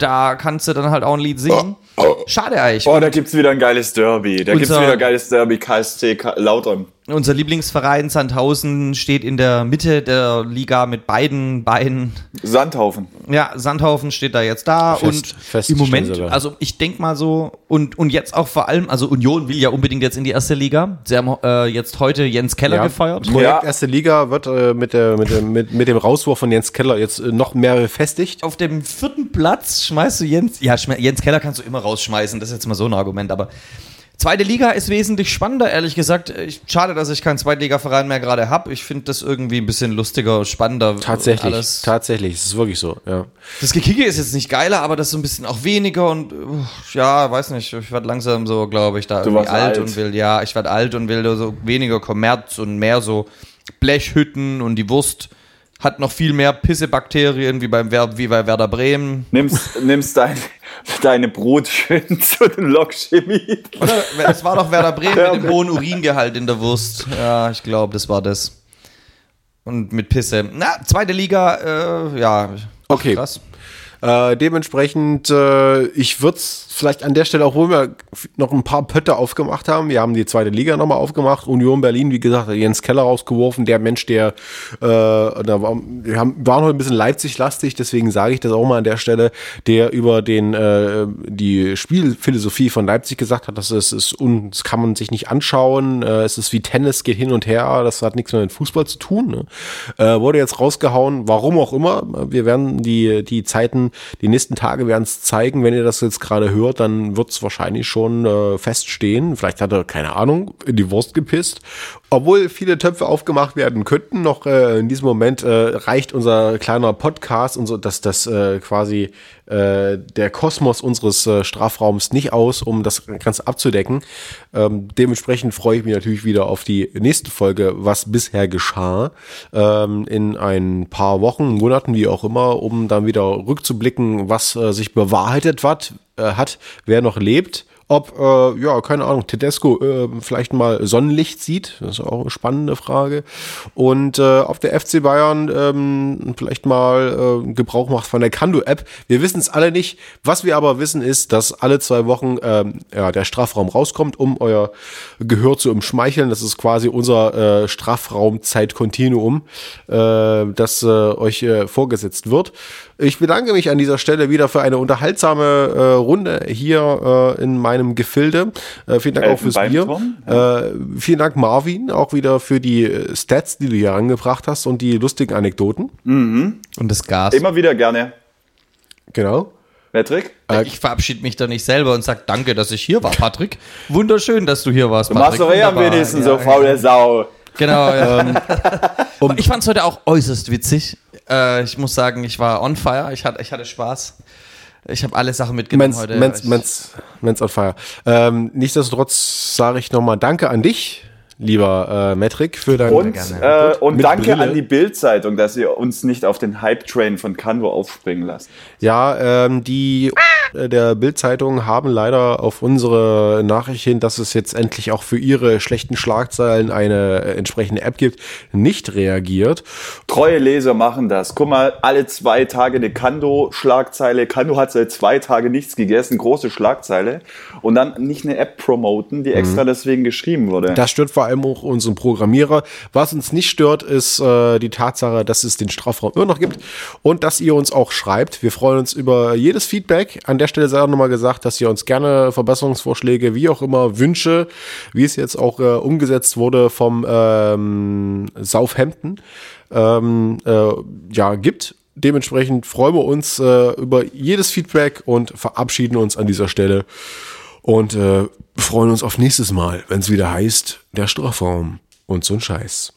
Da kannst du dann halt auch ein Lied singen. Schade eigentlich. Oh, da gibt's wieder ein geiles Derby. Da gibt's wieder ein geiles Derby, KSC Lautern. Unser Lieblingsverein Sandhausen steht in der Mitte der Liga mit beiden Beinen. Sandhaufen. Ja, Sandhaufen steht da jetzt da Fest- und fest im Moment, sogar. also ich denke mal so und und jetzt auch vor allem, also Union will ja unbedingt jetzt in die erste Liga. Sie haben äh, jetzt heute Jens Keller Ja. gefeuert. Projekt Ja. Erste Liga wird äh, mit, der, mit, dem, mit, mit dem Rauswurf von Jens Keller jetzt äh, noch mehr befestigt. Auf dem vierten Platz schmeißt du Jens, ja, Jens Keller kannst du immer rausschmeißen, das ist jetzt mal so ein Argument, aber zweite Liga ist wesentlich spannender, ehrlich gesagt. Ich, schade, dass ich keinen Zweitligaverein mehr gerade habe. Ich finde das irgendwie ein bisschen lustiger, spannender. Tatsächlich, Alles. tatsächlich, es ist wirklich so, ja. Das Gekicke ist jetzt nicht geiler, aber das ist so ein bisschen auch weniger und uh, ja, weiß nicht, ich werde langsam so, glaube ich, da irgendwie wirst alt, alt. und will, ja, ich werde alt und will so weniger Kommerz und mehr so Blechhütten und die Wurst hat noch viel mehr Pissebakterien wie beim Wer wie bei Werder Bremen. Nimmst, nimmst dein, deine Brot schön zu den Lokchemie. Das war doch Werder Bremen mit dem hohen Uringehalt in der Wurst. Ja, ich glaube, das war das. Und mit Pisse. Na, zweite Liga, äh, ja. Okay. Krass. Äh, dementsprechend, äh, ich würde es vielleicht an der Stelle, obwohl wir noch ein paar Pötte aufgemacht haben, wir haben die zweite Liga nochmal aufgemacht, Union Berlin, wie gesagt, Jens Keller rausgeworfen, der Mensch, der, äh, da war, wir haben, waren heute ein bisschen Leipzig-lastig, deswegen sage ich das auch mal an der Stelle, der über den, äh, die Spielphilosophie von Leipzig gesagt hat, dass es ist, un, das kann man sich nicht anschauen, äh, es ist wie Tennis, geht hin und her, das hat nichts mehr mit Fußball zu tun, ne? äh, wurde jetzt rausgehauen, warum auch immer, wir werden die, die Zeiten, die nächsten Tage werden es zeigen, wenn ihr das jetzt gerade hört, dann wird es wahrscheinlich schon äh, feststehen. Vielleicht hat er, keine Ahnung, in die Wurst gepisst. Obwohl viele Töpfe aufgemacht werden könnten, noch äh, in diesem Moment äh, reicht unser kleiner Podcast, unser, dass das äh, quasi äh, der Kosmos unseres äh, Strafraums nicht aus, um das Ganze abzudecken. Ähm, dementsprechend freue ich mich natürlich wieder auf die nächste Folge, was bisher geschah, ähm, in ein paar Wochen, Monaten, wie auch immer, um dann wieder rückzublicken, was äh, sich bewahrheitet wat, äh, hat, wer noch lebt. Ob, äh, ja, keine Ahnung, Tedesco äh, vielleicht mal Sonnenlicht sieht, das ist auch eine spannende Frage. Und äh, ob der FC Bayern ähm, vielleicht mal äh, Gebrauch macht von der Kando-App. Wir wissen es alle nicht. Was wir aber wissen ist, dass alle zwei Wochen ähm, ja, der Strafraum rauskommt, um euer Gehör zu umschmeicheln. Das ist quasi unser äh, Strafraumzeitkontinuum, äh, das äh, euch äh, vorgesetzt wird. Ich bedanke mich an dieser Stelle wieder für eine unterhaltsame äh, Runde hier äh, in meinem Gefilde. Äh, vielen Dank auch fürs Bier. Äh, vielen Dank, Marvin, auch wieder für die äh, Stats, die du hier angebracht hast und die lustigen Anekdoten. Mhm. Und das Gas. Immer wieder gerne. Genau. Patrick? Ich verabschiede mich da nicht selber und sag danke, dass ich hier war, Patrick. Wunderschön, dass du hier warst, Du Patrick. machst doch eh am wenigsten Ja, so ja. faule Sau. Genau, ja. Aber ich fand es heute auch äußerst witzig. Äh, ich muss sagen, ich war on fire. Ich hatte, ich hatte Spaß. Ich habe alle Sachen mitgenommen Mens, heute. Mens, Mens, Mens on fire. Ähm, nichtsdestotrotz sage ich nochmal Danke an dich, lieber äh, Metric, für dein Und, äh, und Mit danke Brille. an die Bild-Zeitung, dass ihr uns nicht auf den Hype-Train von Canvo aufspringen lasst. Ja, ähm, die äh, der Bild-Zeitung haben leider auf unsere Nachricht hin, dass es jetzt endlich auch für ihre schlechten Schlagzeilen eine äh, entsprechende App gibt, nicht reagiert. Treue Leser machen das. Guck mal, alle zwei Tage eine Kando-Schlagzeile. Kando hat seit zwei Tagen nichts gegessen, große Schlagzeile. Und dann nicht eine App promoten, die extra deswegen geschrieben wurde. Das stört vor allem auch unseren Programmierer. Was uns nicht stört, ist äh, die Tatsache, dass es den Strafraum immer noch gibt und dass ihr uns auch schreibt. Wir freuen uns über jedes Feedback. An der Stelle sei auch nochmal gesagt, dass ihr uns gerne Verbesserungsvorschläge, wie auch immer, Wünsche, wie es jetzt auch äh, umgesetzt wurde vom ähm, Southampton, ähm, äh, ja, gibt. Dementsprechend freuen wir uns äh, über jedes Feedback und verabschieden uns an dieser Stelle und äh, freuen uns auf nächstes Mal, wenn es wieder heißt, der Strafraum und so ein Scheiß.